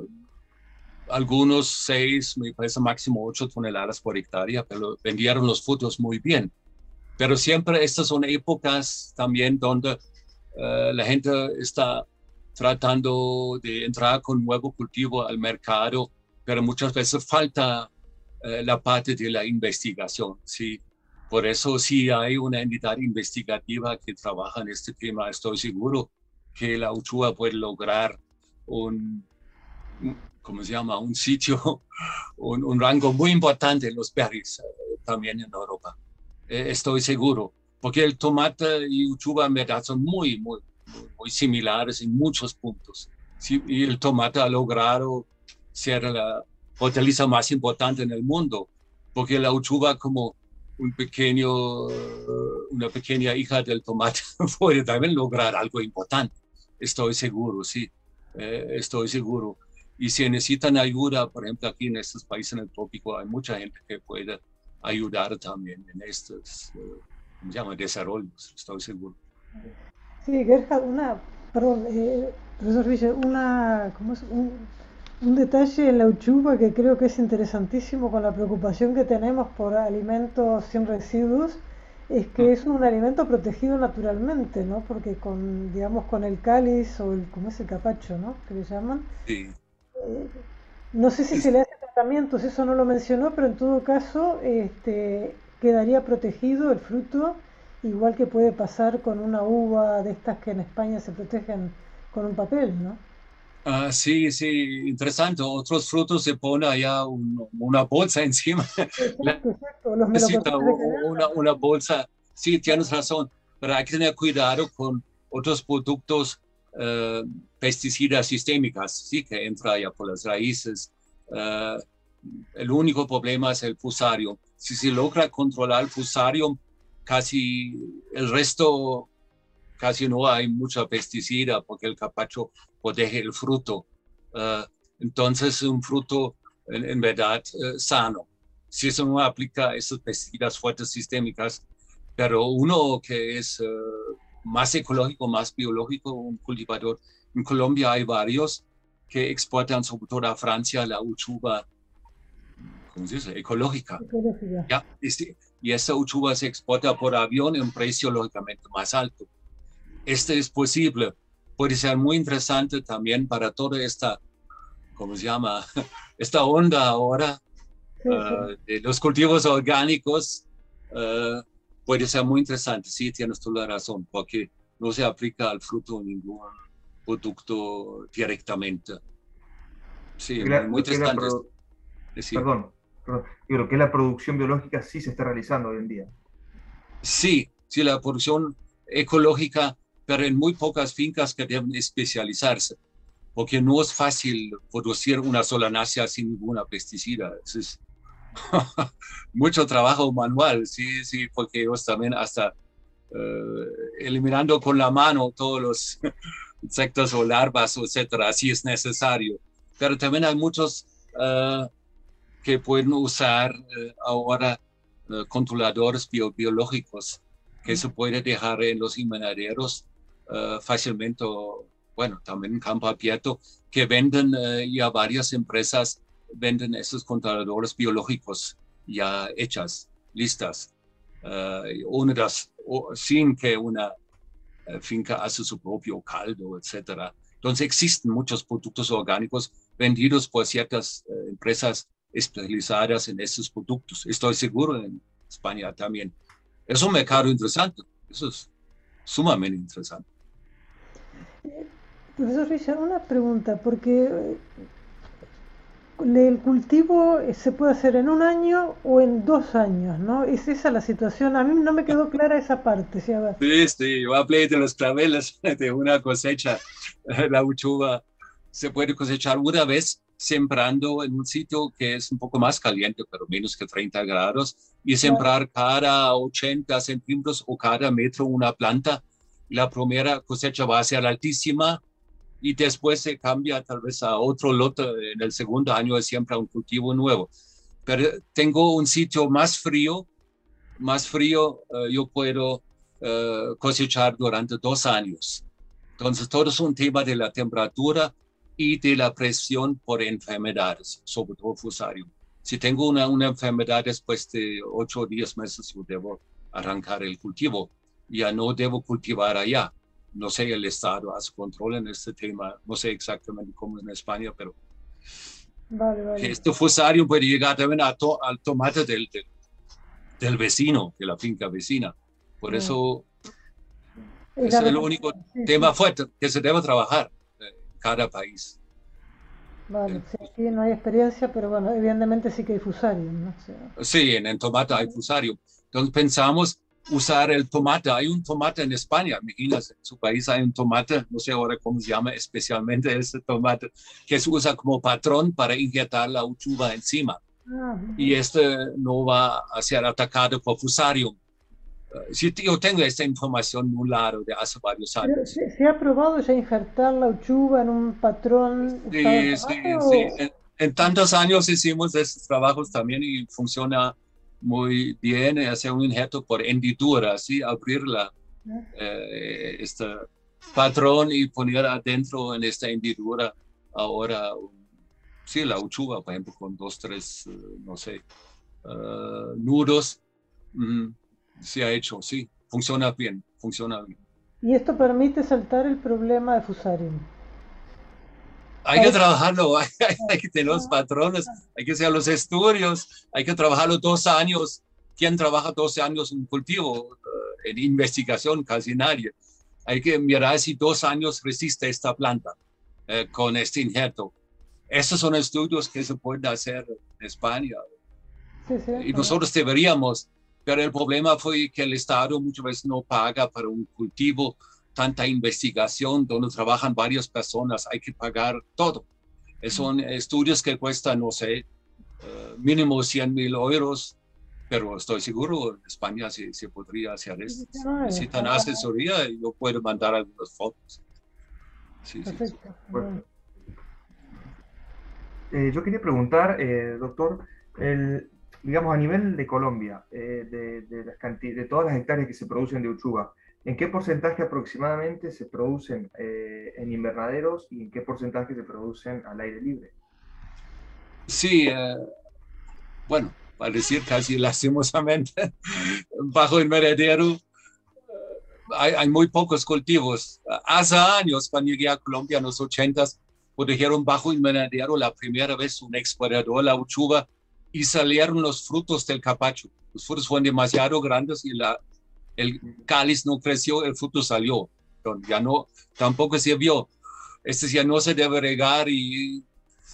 algunos seis, me parece máximo ocho toneladas por hectárea, pero vendieron los frutos muy bien. Pero siempre estas son épocas también donde eh, la gente está tratando de entrar con nuevo cultivo al mercado pero muchas veces falta eh, la parte de la investigación, ¿sí? Por eso si hay una entidad investigativa que trabaja en este tema, estoy seguro que la UCHUA puede lograr un, ¿cómo se llama? Un sitio, un, rango muy importante en los berries, eh, también en Europa. Eh, estoy seguro, porque el tomate y uchuva en verdad son muy, muy, muy, similares en muchos puntos. Sí, y el tomate ha logrado ser la hortaliza más importante en el mundo, porque la uchuva como un pequeño, una pequeña hija del tomate puede también lograr algo importante. Estoy seguro, sí, eh, estoy seguro. Y si necesitan ayuda, por ejemplo, aquí en estos países en el trópico hay mucha gente que puede ayudar también en estos, uh, ¿cómo se llama? Desarrollos, estoy seguro.
Sí, Gerhard, una, perdón, eh, profesor una, ¿cómo es? Un, un detalle en la uchuva que creo que es interesantísimo con la preocupación que tenemos por alimentos sin residuos es que mm. es un alimento protegido naturalmente, ¿no? Porque con, digamos, con el cáliz o el, ¿cómo es el capacho, ¿no? Que le llaman. Sí. Eh, no sé si se le hace tratamientos, eso no lo mencionó, pero en todo caso este, quedaría protegido el fruto, igual que puede pasar con una uva de estas que en España se protegen con un papel, ¿no?
Ah, sí, sí, interesante. Otros frutos se pone allá una bolsa encima. Necesita una, una, bolsa. Sí, tienes razón, pero hay que tener cuidado con otros productos uh, pesticidas sistémicas, sí, que entra ya por las raíces. Uh, el único problema es el fusario. Si se logra controlar el fusario, casi el resto casi no hay mucha pesticida porque el capacho protege el fruto. Uh, entonces, un fruto en, verdad eh, sano. Si eso no aplica a esas pesticidas fuertes sistémicas, pero uno que es eh, más ecológico, más biológico, un cultivador. En Colombia hay varios que exportan sobre todo a Francia la uchuva, ¿cómo se dice? Ecológica. Ya, este, y esa uchuva se exporta por avión en un precio lógicamente más alto. Este es posible. Puede ser muy interesante también para toda esta, ¿cómo se llama? Esta onda ahora uh, de los cultivos orgánicos. Uh, puede ser muy interesante. Sí, tienes toda la razón, porque no se aplica al fruto ningún producto directamente.
Sí, muy interesante. Perdón, perdón, creo que la producción biológica sí se está realizando hoy en día.
Sí, sí, la producción ecológica, pero en muy pocas fincas que deben especializarse, porque no es fácil producir una sola nacia sin ninguna pesticida. Es, mucho trabajo manual, sí, sí, porque ellos también hasta eh, eliminando con la mano todos los insectos o larvas, etcétera, así es necesario. Pero también hay muchos eh, que pueden usar eh, ahora controladores biológicos que se puede dejar en los invernaderos fácilmente, bueno, también en campo abierto, que venden ya varias empresas venden esos controladores biológicos ya hechas, listas, uh, sin que una eh, finca hace su propio caldo, etc. Entonces existen muchos productos orgánicos vendidos por ciertas eh, empresas especializadas en esos productos. Estoy seguro en España también. Es un mercado interesante, eso es sumamente interesante.
Profesor Richard, una pregunta, porque el cultivo eh, se puede hacer en un año o en dos años, ¿no? Es esa la situación. A mí no me quedó clara esa parte. ¿sí?
Sí, sí, yo hablé de los claveles, de una cosecha. La uchuva se puede cosechar una vez sembrando en un sitio que es un poco más caliente, pero menos que 30 grados, y sembrar cada 80 centímetros o cada metro una planta. La primera cosecha va a ser altísima, y después se cambia tal vez a otro lote en el segundo año es siempre un cultivo nuevo. Pero tengo un sitio más frío, más frío eh, yo puedo eh, cosechar durante dos años. Entonces todo es un tema de la temperatura y de la presión por enfermedades, sobre todo fusario. Si tengo una, una enfermedad después de ocho o diez meses, yo debo arrancar el cultivo. Ya no debo cultivar allá no sé, el Estado hace control en este tema, no sé exactamente cómo en España, pero este fusario puede llegar también al tomate del, del, vecino, de la finca vecina. Por eso es el único tema fuerte que se debe trabajar en cada país.
Vale, sí, aquí no hay experiencia, pero bueno, evidentemente sí que hay fusario. ¿no?
Sí, en, en tomate hay fusario. Entonces pensamos usar el tomate. Hay un tomate en España, imagínate, en su país hay un tomate, no sé ahora cómo se llama especialmente ese tomate, que se usa como patrón para inyectar la uchuva encima. Y este no va a ser atacado por fusarium. Eh, si yo tengo esta información muy largo de hace varios años.
¿Se, ha probado ya injertar la uchuva en un patrón?
Sí, sí, sí. En, tantos años hicimos estos trabajos también y funciona muy bien hacer un injerto por hendidura, así abrirla, eh, este patrón y poner adentro en esta hendidura ahora, sí, la uchuva, por ejemplo, con dos, tres, eh, no sé, uh, nudos, se ha hecho, sí, funciona bien, funciona bien.
Y esto permite saltar el problema de fusarium.
Hay que trabajarlo, hay, que tener los patrones, hay que hacer los estudios, hay que trabajarlo dos años. ¿Quién trabaja 12 años en cultivo? Eh, en investigación, casi nadie. Hay que mirar si dos años resiste esta planta eh, con este injerto. Estos son estudios que se pueden hacer en España. y nosotros deberíamos, pero el problema fue que el Estado muchas veces no paga para un cultivo tanta investigación donde trabajan varias personas, hay que pagar todo. Son estudios que cuestan, no sé, eh, mínimo 100 mil euros, pero estoy seguro en España se, se podría hacer esto. Si necesitan asesoría, yo puedo mandar algunas fotos. Sí, sí.
Eh, yo quería preguntar, eh, doctor, digamos a nivel de Colombia, eh, de, de, todas las hectáreas que se producen de uchuva, ¿en qué porcentaje aproximadamente se producen en invernaderos y en qué porcentaje se producen al aire libre?
Sí, bueno, para decir casi lastimosamente, bajo invernadero hay, hay, muy pocos cultivos. Hace años, cuando llegué a Colombia en los 80 protegieron bajo invernadero la primera vez un exportador, la uchuva, y salieron los frutos del capacho. Los frutos fueron demasiado grandes y la, el cáliz no creció, el fruto salió. Entonces, ya no, tampoco se vio. Este ya no se debe regar y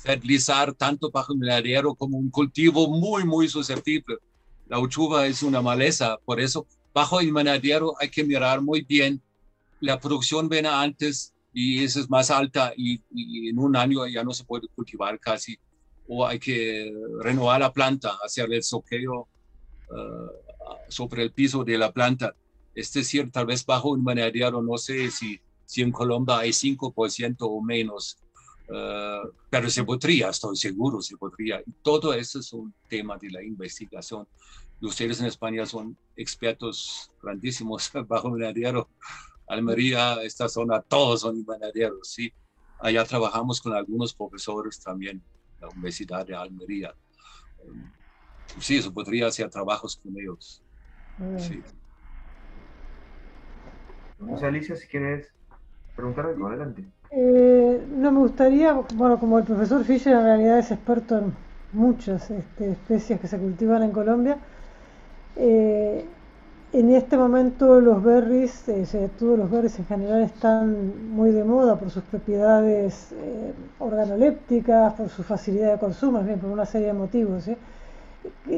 fertilizar tanto bajo invernadero como un cultivo muy, muy susceptible. La uchuva es una maleza, por eso bajo invernadero hay que mirar muy bien. La producción viene antes y esa es más alta y, en un año ya no se puede cultivar casi o hay que renovar la planta, hacer el soqueo uh, sobre el piso de la planta. Es decir, tal vez bajo un invernadero, no sé si, si en Colombia hay 5% o menos, uh, pero se podría, estoy seguro, se podría. Todo eso es un tema de la investigación. Ustedes en España son expertos grandísimos bajo invernadero. Almería, esta zona, todos son invernaderos, ¿sí? Allá trabajamos con algunos profesores también, la Universidad de Almería. Sí, eso podría hacer trabajos con ellos. Sí.
José Alicia, si quieres preguntar algo, adelante.
Eh, no, me gustaría, bueno, como el profesor Fischer en realidad es experto en muchas este, especies que se cultivan en Colombia, eh, en este momento los berries, eh, todos los berries en general están muy de moda por sus propiedades eh, organolépticas, por su facilidad de consumo, bien, por una serie de motivos.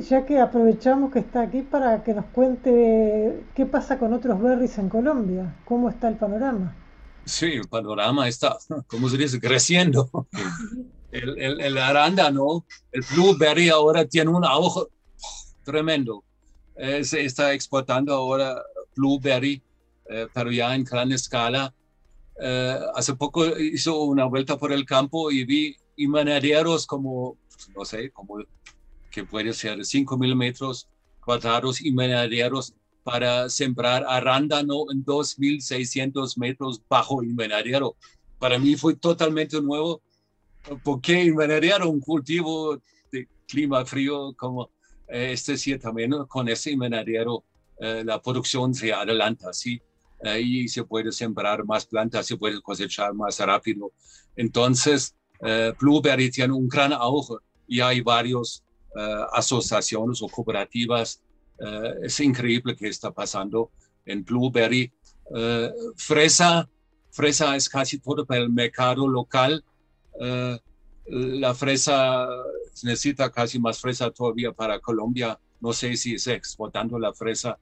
Ya que aprovechamos que está aquí para que nos cuente qué pasa con otros berries en Colombia, cómo está el panorama.
Sí, el panorama está, como se dice, creciendo. El, el, el arándano, el blueberry ahora tiene un auge tremendo se está exportando ahora blueberry, eh, pero ya en gran escala. Eh, hace poco hizo una vuelta por el campo y vi invernaderos como, no sé, como que puede ser 5 mil metros cuadrados invernaderos para sembrar arándano en 2.600 metros bajo invernadero. Para mí fue totalmente nuevo, porque invernadero, un cultivo de clima frío como eh, es decir, también con ese invernadero eh, la producción se adelanta, ¿sí? y se puede sembrar más plantas, se puede cosechar más rápido. Entonces, eh, Blueberry tiene un gran auge y hay varias asociaciones o cooperativas. es increíble que está pasando en Blueberry. fresa, fresa es casi todo para el mercado local la fresa necesita casi más fresa todavía para Colombia. No sé si se exportando la fresa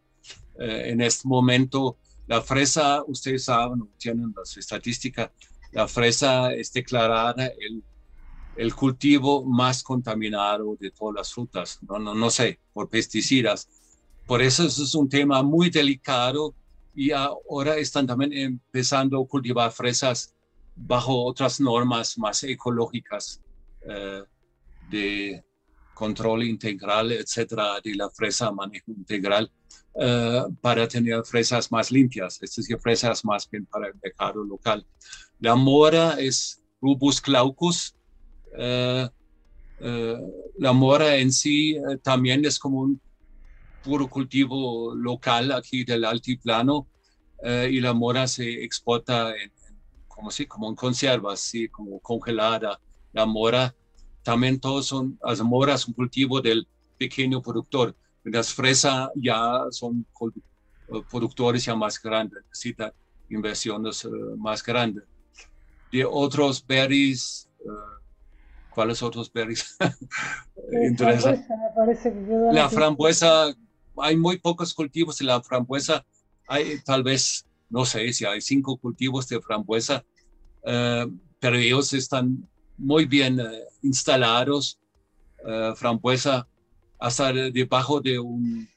eh, en este momento. La fresa, ustedes saben, tienen las estadísticas, la fresa es declarada el, el cultivo más contaminado de todas las frutas. No, no, no sé, por pesticidas. Por eso es un tema muy delicado y ahora están también empezando a cultivar fresas bajo otras normas más ecológicas eh, de control integral, etcétera, de la fresa, manejo integral, eh, para tener fresas más limpias, es decir, fresas más bien para el mercado local. La mora es Rubus glaucus. Eh, la mora en sí también es como un puro cultivo local aquí del altiplano y la mora se exporta en, como, si, como en conservas, ¿sí? como congelada. La mora, también todos son, las moras un cultivo del pequeño productor. Las fresas ya son eh, productores ya más grandes, necesitan inversiones eh, más grandes. De otros berries, uh, ¿cuáles otros berries? la frambuesa, hay muy pocos cultivos de la frambuesa. Hay tal vez no sé si hay cinco cultivos de frambuesa, eh, pero ellos están muy bien eh, instalados. Eh, frambuesa hasta debajo de, un,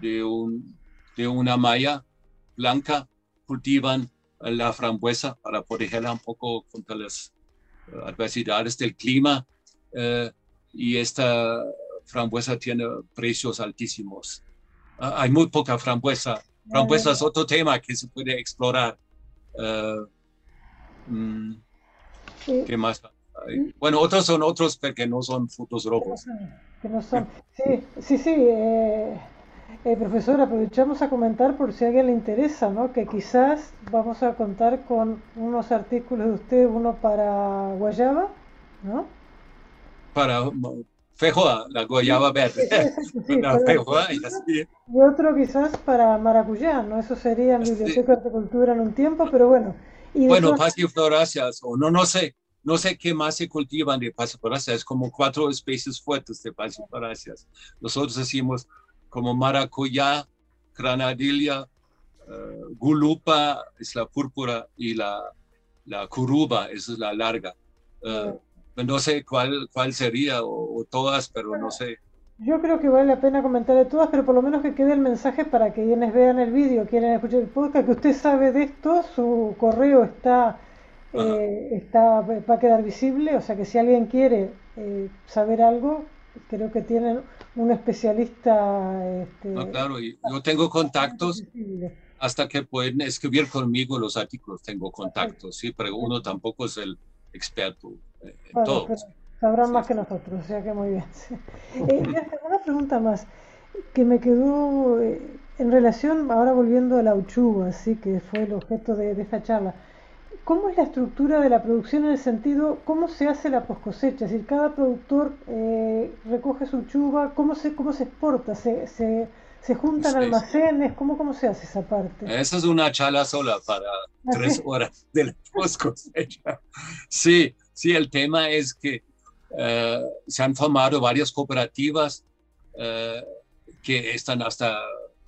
de, un, de una malla blanca cultivan la frambuesa para protegerla un poco contra las adversidades del clima. y esta frambuesa tiene precios altísimos. Ah, hay muy poca frambuesa. Frambuesa es otro tema que se puede explorar. Mm, ¿Qué más? Bueno, otros son otros porque no son frutos rojos.
Que no son. Sí, sí, sí. Eh, eh, profesor, aprovechamos a comentar por si a alguien le interesa, ¿no? Que quizás vamos a contar con unos artículos de usted, uno para guayaba, ¿no?
Para fejoa, la guayaba verde.
y, otro quizás para maracuyá, ¿no? Eso sería en Biblioteca de Horticultura en un tiempo, pero bueno.
Y bueno, pasifloráceas, o no, no sé, no sé qué más se cultivan de pasifloráceas, como cuatro especies fuertes de pasifloráceas. Nosotros decimos como maracuyá, granadilla, uh, gulupa es la púrpura y la, la curuba, esa es la larga. Uh, no sé cuál, cuál sería o, todas, pero no sé.
Yo creo que vale la pena comentar de todas, pero por lo menos que quede el mensaje para que quienes vean el vídeo, quieren escuchar el podcast, que usted sabe de esto, su correo está, eh, está va a quedar visible, o sea que si alguien quiere eh, saber algo, creo que tienen un especialista. Este,
no, claro, yo tengo contactos hasta que pueden escribir conmigo los artículos, tengo contactos, sí, pero uno tampoco es el experto eh, en todo.
Sabrán más que nosotros, o sea que muy bien. Eh, una pregunta más que me quedó eh, en relación, ahora volviendo a la uchuva, así que fue el objeto de, de esta charla. ¿Cómo es la estructura de la producción en el sentido, cómo se hace la poscosecha? Es decir, cada productor eh, recoge su chuva, ¿cómo se, cómo se exporta? ¿Se, se, se juntan almacenes? ¿Cómo, ¿Cómo se hace esa parte?
Esa es una charla sola para ah, tres horas de la poscosecha. Sí, sí, el tema es que eh, se han formado varias cooperativas eh, que están hasta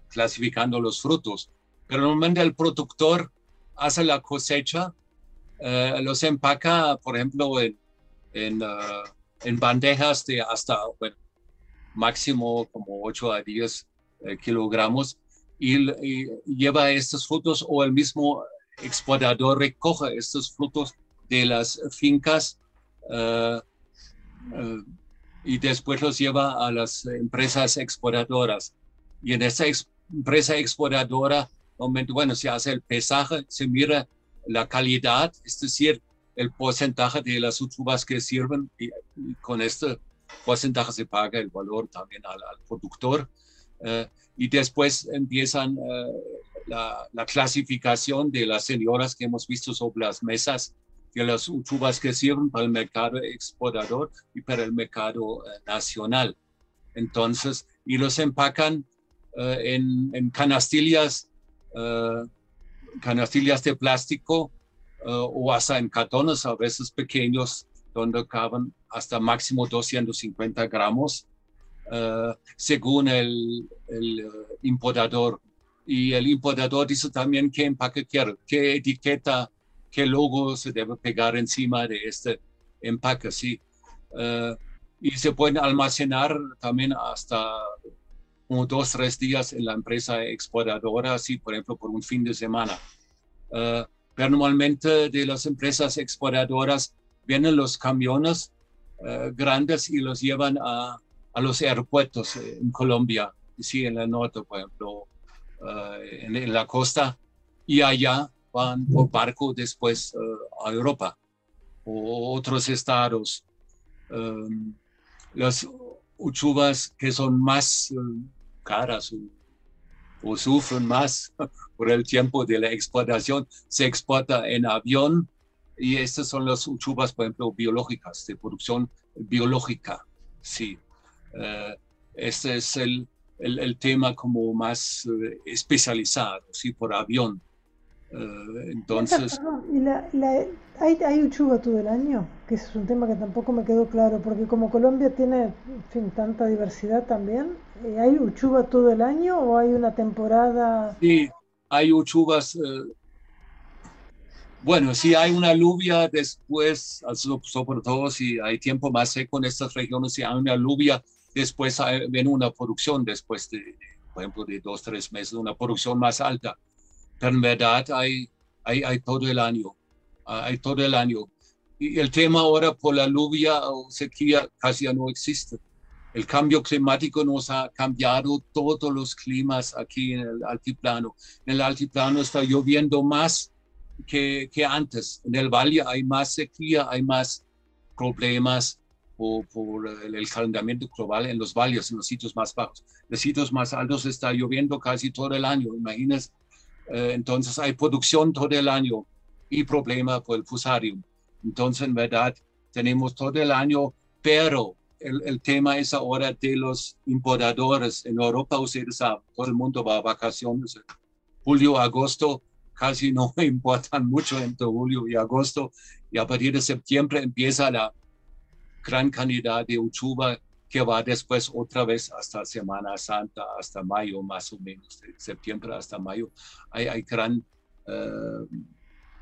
clasificando los frutos, pero normalmente el productor hace la cosecha eh, los empaca, por ejemplo, en, en, en, bandejas de hasta, máximo como 8 a 10 eh, kilogramos y, lleva estos frutos o el mismo exportador recoge estos frutos de las fincas uh, y después los lleva a las empresas exportadoras. Y en esa empresa exportadora, bueno, se hace el pesaje, se mira la calidad, es decir, el porcentaje de las uvas que sirven y, con este porcentaje se paga el valor también al, productor. Eh, y después empiezan eh, la, clasificación de las señoras que hemos visto sobre las mesas de las uvas que sirven para el mercado exportador y para el mercado eh, nacional. Entonces, y los empacan en, en, canastillas canastillas de plástico eh, o hasta en cartones, a veces pequeños, donde caben hasta máximo 250 gramos, uh, según el, el, eh, importador. Y el importador dice también qué empaque quiere, qué etiqueta, qué logo se debe pegar encima de este empaque, sí. Uh, y se pueden almacenar también hasta como dos, tres días en la empresa exportadora, así por ejemplo por un fin de semana. Uh, pero normalmente de las empresas exportadoras vienen los camiones uh, grandes y los llevan a, a, los aeropuertos en Colombia, sí, en el norte, por ejemplo, uh, en, la costa, y allá van por barco después a Europa o otros estados. Um, las uchuvas que son más caras o, sufren más por el tiempo de la exportación. Se exporta en avión y estas son las chubas, por ejemplo, biológicas, de producción biológica. Sí. Uh, este es el, el, tema como más eh, especializado, sí, por avión. Uh, entonces...
¿Y la, la, ¿hay, ¿Hay todo el año? Que es un tema que tampoco me quedó claro, porque como Colombia tiene en fin, tanta diversidad también, eh, ¿hay uchuva todo el año o hay una temporada?
Sí, hay uchuvas. Eh, bueno, si hay una lluvia después, sobre todo si hay tiempo más seco en estas regiones, si hay una lluvia, después viene una producción, después de, por ejemplo, de dos, tres meses, una producción más alta pero en verdad hay, hay, hay todo el año, hay todo el año. Y el tema ahora por la lluvia o sequía casi ya no existe. El cambio climático nos ha cambiado todos los climas aquí en el altiplano. En el altiplano está lloviendo más que, que antes. En el valle hay más sequía, hay más problemas por, por el, calentamiento global en los valles, en los sitios más bajos. En los sitios más altos está lloviendo casi todo el año, imagínense. Eh, entonces hay producción todo el año y problema por el fusarium. Entonces, en verdad, tenemos todo el año, pero el, el, tema es ahora de los importadores. En Europa, ustedes saben, todo el mundo va a vacaciones. Julio, agosto, casi no importan mucho entre julio y agosto. Y a partir de septiembre empieza la gran cantidad de uchuva que va después otra vez hasta Semana Santa, hasta mayo más o menos, de septiembre hasta mayo. Hay, hay gran uh,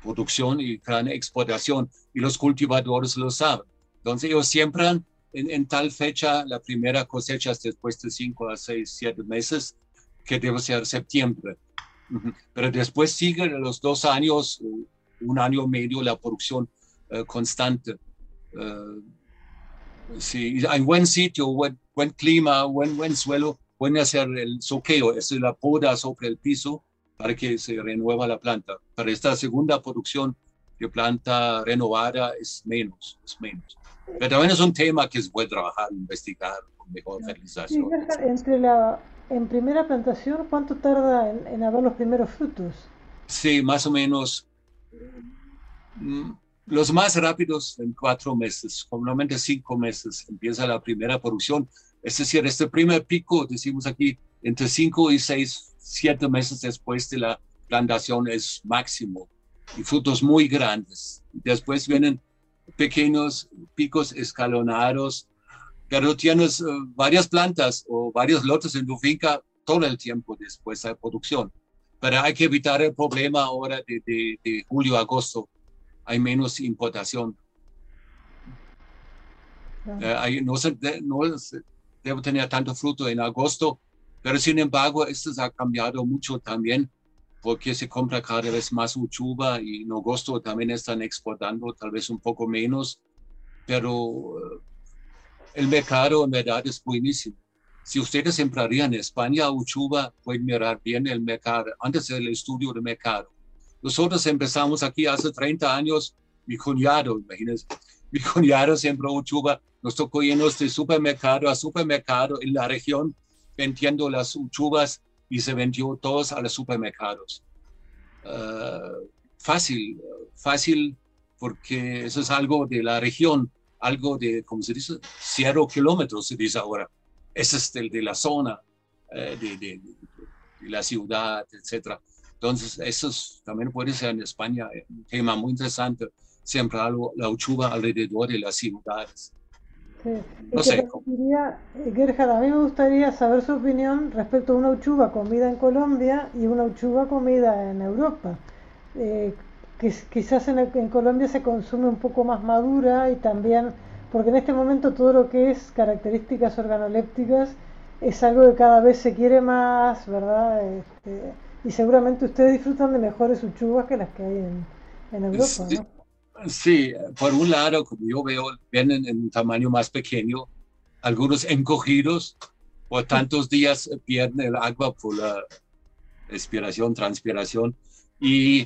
producción y gran exportación y los cultivadores lo saben. Entonces ellos siembran en, en, tal fecha la primera cosecha después de cinco a seis, siete meses, que debe ser septiembre. Pero después siguen los dos años, un año y medio, la producción uh, constante. Uh, sí, hay buen sitio, buen, buen clima, buen, buen suelo, pueden hacer el soqueo, es la poda sobre el piso para que se renueva la planta. Para esta segunda producción de planta renovada es menos, es menos. Pero también es un tema que se puede trabajar, investigar con mejor fertilización.
Sí, entre la, en primera plantación, ¿cuánto tarda en, en haber los primeros frutos?
Sí, más o menos. Mm, los más rápidos en cuatro meses, normalmente cinco meses, empieza la primera producción. Es decir, este primer pico, decimos aquí, entre cinco y seis, siete meses después de la plantación es máximo y frutos muy grandes. Después vienen pequeños picos escalonados, pero tienes uh, varias plantas o varios lotes en tu finca todo el tiempo después de la producción. Pero hay que evitar el problema ahora de, de, de julio a agosto. Hay menos importación. Uh, hay, no, se, no se debe tener tanto fruto en agosto, pero sin embargo, esto ha cambiado mucho también porque se compra cada vez más uchuva y en agosto también están exportando tal vez un poco menos, pero el mercado en verdad es buenísimo. Si ustedes sembrarían en España uchuva, pueden mirar bien el mercado, antes del estudio de mercado. Nosotros empezamos aquí hace 30 años, mi cuñado, imagínense, mi cuñado sembró uchuva, nos tocó irnos de supermercado a supermercado en la región vendiendo las uchuvas y se vendió todos a los supermercados. Uh, fácil, fácil, porque eso es algo de la región, algo de, ¿cómo se dice? Cero kilómetros, se dice ahora. Ese es el de la zona, eh, de, de, de, la ciudad, etc. Entonces, eso es, también puede ser en España un tema muy interesante, sembrar la uchuva alrededor de las ciudades.
Sí. No sé. Diría, Gerhard, a mí me gustaría saber su opinión respecto a una uchuva comida en Colombia y una uchuva comida en Europa. Eh, que quizás en, en, Colombia se consume un poco más madura y también, porque en este momento todo lo que es características organolépticas es algo que cada vez se quiere más, ¿verdad? Este, y seguramente ustedes disfrutan de mejores uchuvas que las que hay en, en Europa, ¿no?
Sí, por un lado, como yo veo, vienen en un tamaño más pequeño, algunos encogidos, por tantos días pierden el agua por la respiración, transpiración, y,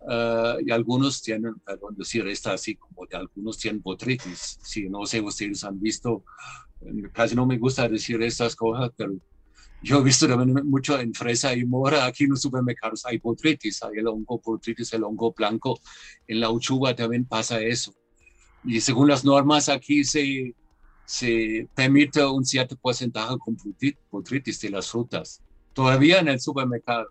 uh, y algunos tienen, perdón decir, está así como de algunos tienen botritis. Sí, no sé, ustedes han visto, casi no me gusta decir estas cosas, pero yo he visto también mucho en fresa y mora, aquí en los supermercados hay botritis, hay el hongo botritis, el hongo blanco, en la uchuva también pasa eso. Y según las normas aquí se, se permite un cierto porcentaje con botritis de las frutas, todavía en el supermercado.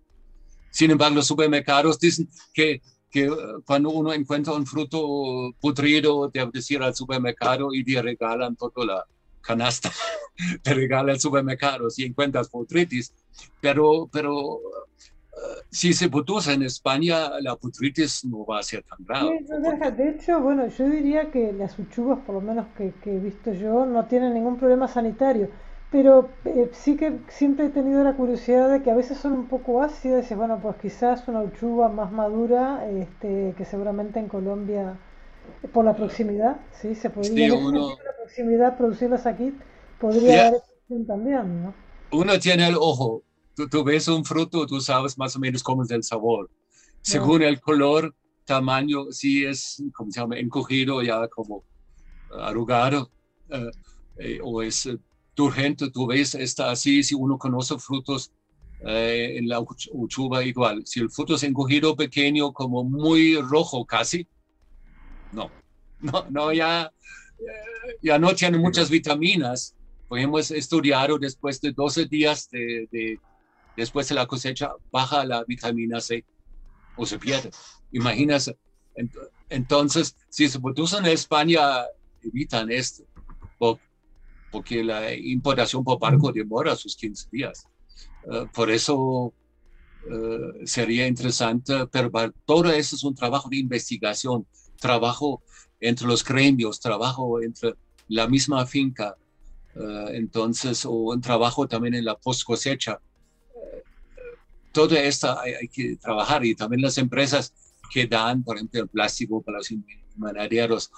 Sin embargo, los supermercados dicen que, que cuando uno encuentra un fruto podrido, debe decir al supermercado y te regalan toda la canasta te regala el supermercado si encuentras botritis, pero, pero uh, si se produce en España, la botritis no va a ser tan grave.
Sí, de hecho, bueno, yo diría que las uchuvas, por lo menos que, he visto yo, no tienen ningún problema sanitario. Pero eh, sí que siempre he tenido la curiosidad de que a veces son un poco ácidas. Y bueno, pues quizás una uchuva más madura, este, que seguramente en Colombia por la proximidad, sí, se podría. Sí, uno... la proximidad, producirlas aquí, podría dar también, ¿no?
Uno tiene el ojo. Tú, ves un fruto, tú sabes más o menos cómo es el sabor. Según el color, tamaño, si es, ¿cómo se llama? Encogido, ya como arrugado, eh, eh, o es turgente, tú ves, está así, si uno conoce frutos eh, en la uchuva igual. Si el fruto es encogido pequeño, como muy rojo casi, no, no, no, ya, ya no tiene muchas vitaminas. Pues hemos estudiado después de 12 días de, después de la cosecha, baja la vitamina C o se pierde. Imagínate. Entonces, si se produce en España, evitan esto, porque la importación por barco demora sus 15 días. Eh, por eso eh, sería interesante, pero todo eso es un trabajo de investigación, trabajo entre los gremios, trabajo entre la misma finca, eh, entonces, o un trabajo también en la post cosecha. todo esto hay, que trabajar y también las empresas que dan, por ejemplo, el plástico para los manaderos,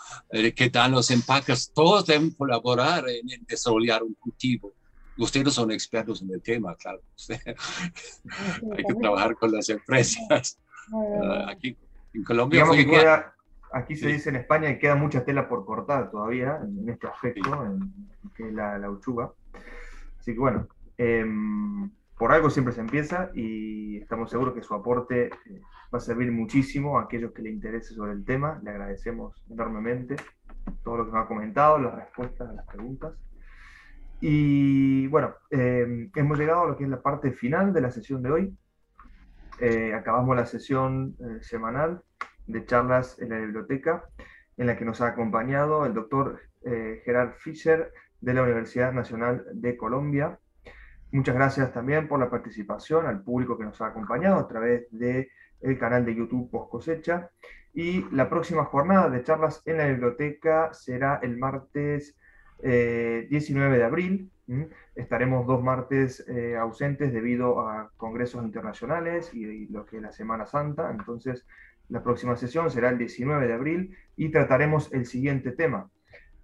que dan los empaques, todos deben colaborar en, en desarrollar un cultivo ustedes son expertos en el tema, claro. Hay que trabajar con las empresas. Ah, aquí en Colombia.
Aquí se dice en España que queda mucha tela por cortar todavía en este aspecto, en, que es la, la, uchuva. Así que bueno, em, por algo siempre se empieza y estamos seguros que su aporte eh, va a servir muchísimo a aquellos que le interese sobre el tema. Le agradecemos enormemente todo lo que nos ha comentado, las respuestas a las preguntas. Y bueno, em, hemos llegado a lo que es la parte final de la sesión de hoy. Eh, acabamos la sesión eh, semanal de charlas en la biblioteca, en la que nos ha acompañado el doctor eh, Gerard Fischer de la Universidad Nacional de Colombia. Muchas gracias también por la participación al público que nos ha acompañado a través del el canal de YouTube Post Cosecha. Y la próxima jornada de charlas en la biblioteca será el martes 19 eh, de abril. Estaremos dos martes eh, ausentes debido a congresos internacionales y, lo que es la Semana Santa. Entonces, la próxima sesión será el 19 de abril y trataremos el siguiente tema.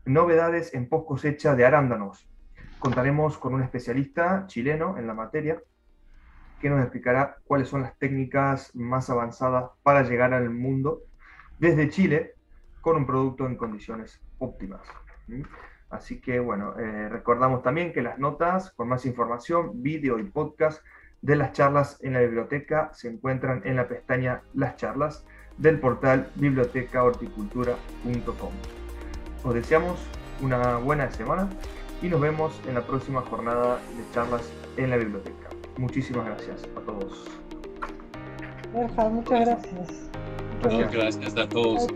Novedades en post cosecha de arándanos. Contaremos con un especialista chileno en la materia que nos explicará cuáles son las técnicas más avanzadas para llegar al mundo desde Chile con un producto en condiciones óptimas. Así que bueno, eh, recordamos también que las notas con más información, vídeo y podcast de las charlas en la biblioteca se encuentran en la pestaña Las charlas del portal bibliotecahorticultura.com. Os deseamos una buena semana y nos vemos en la próxima jornada de charlas en la biblioteca. Muchísimas gracias a todos.
muchas gracias.
Muchas gracias a todos.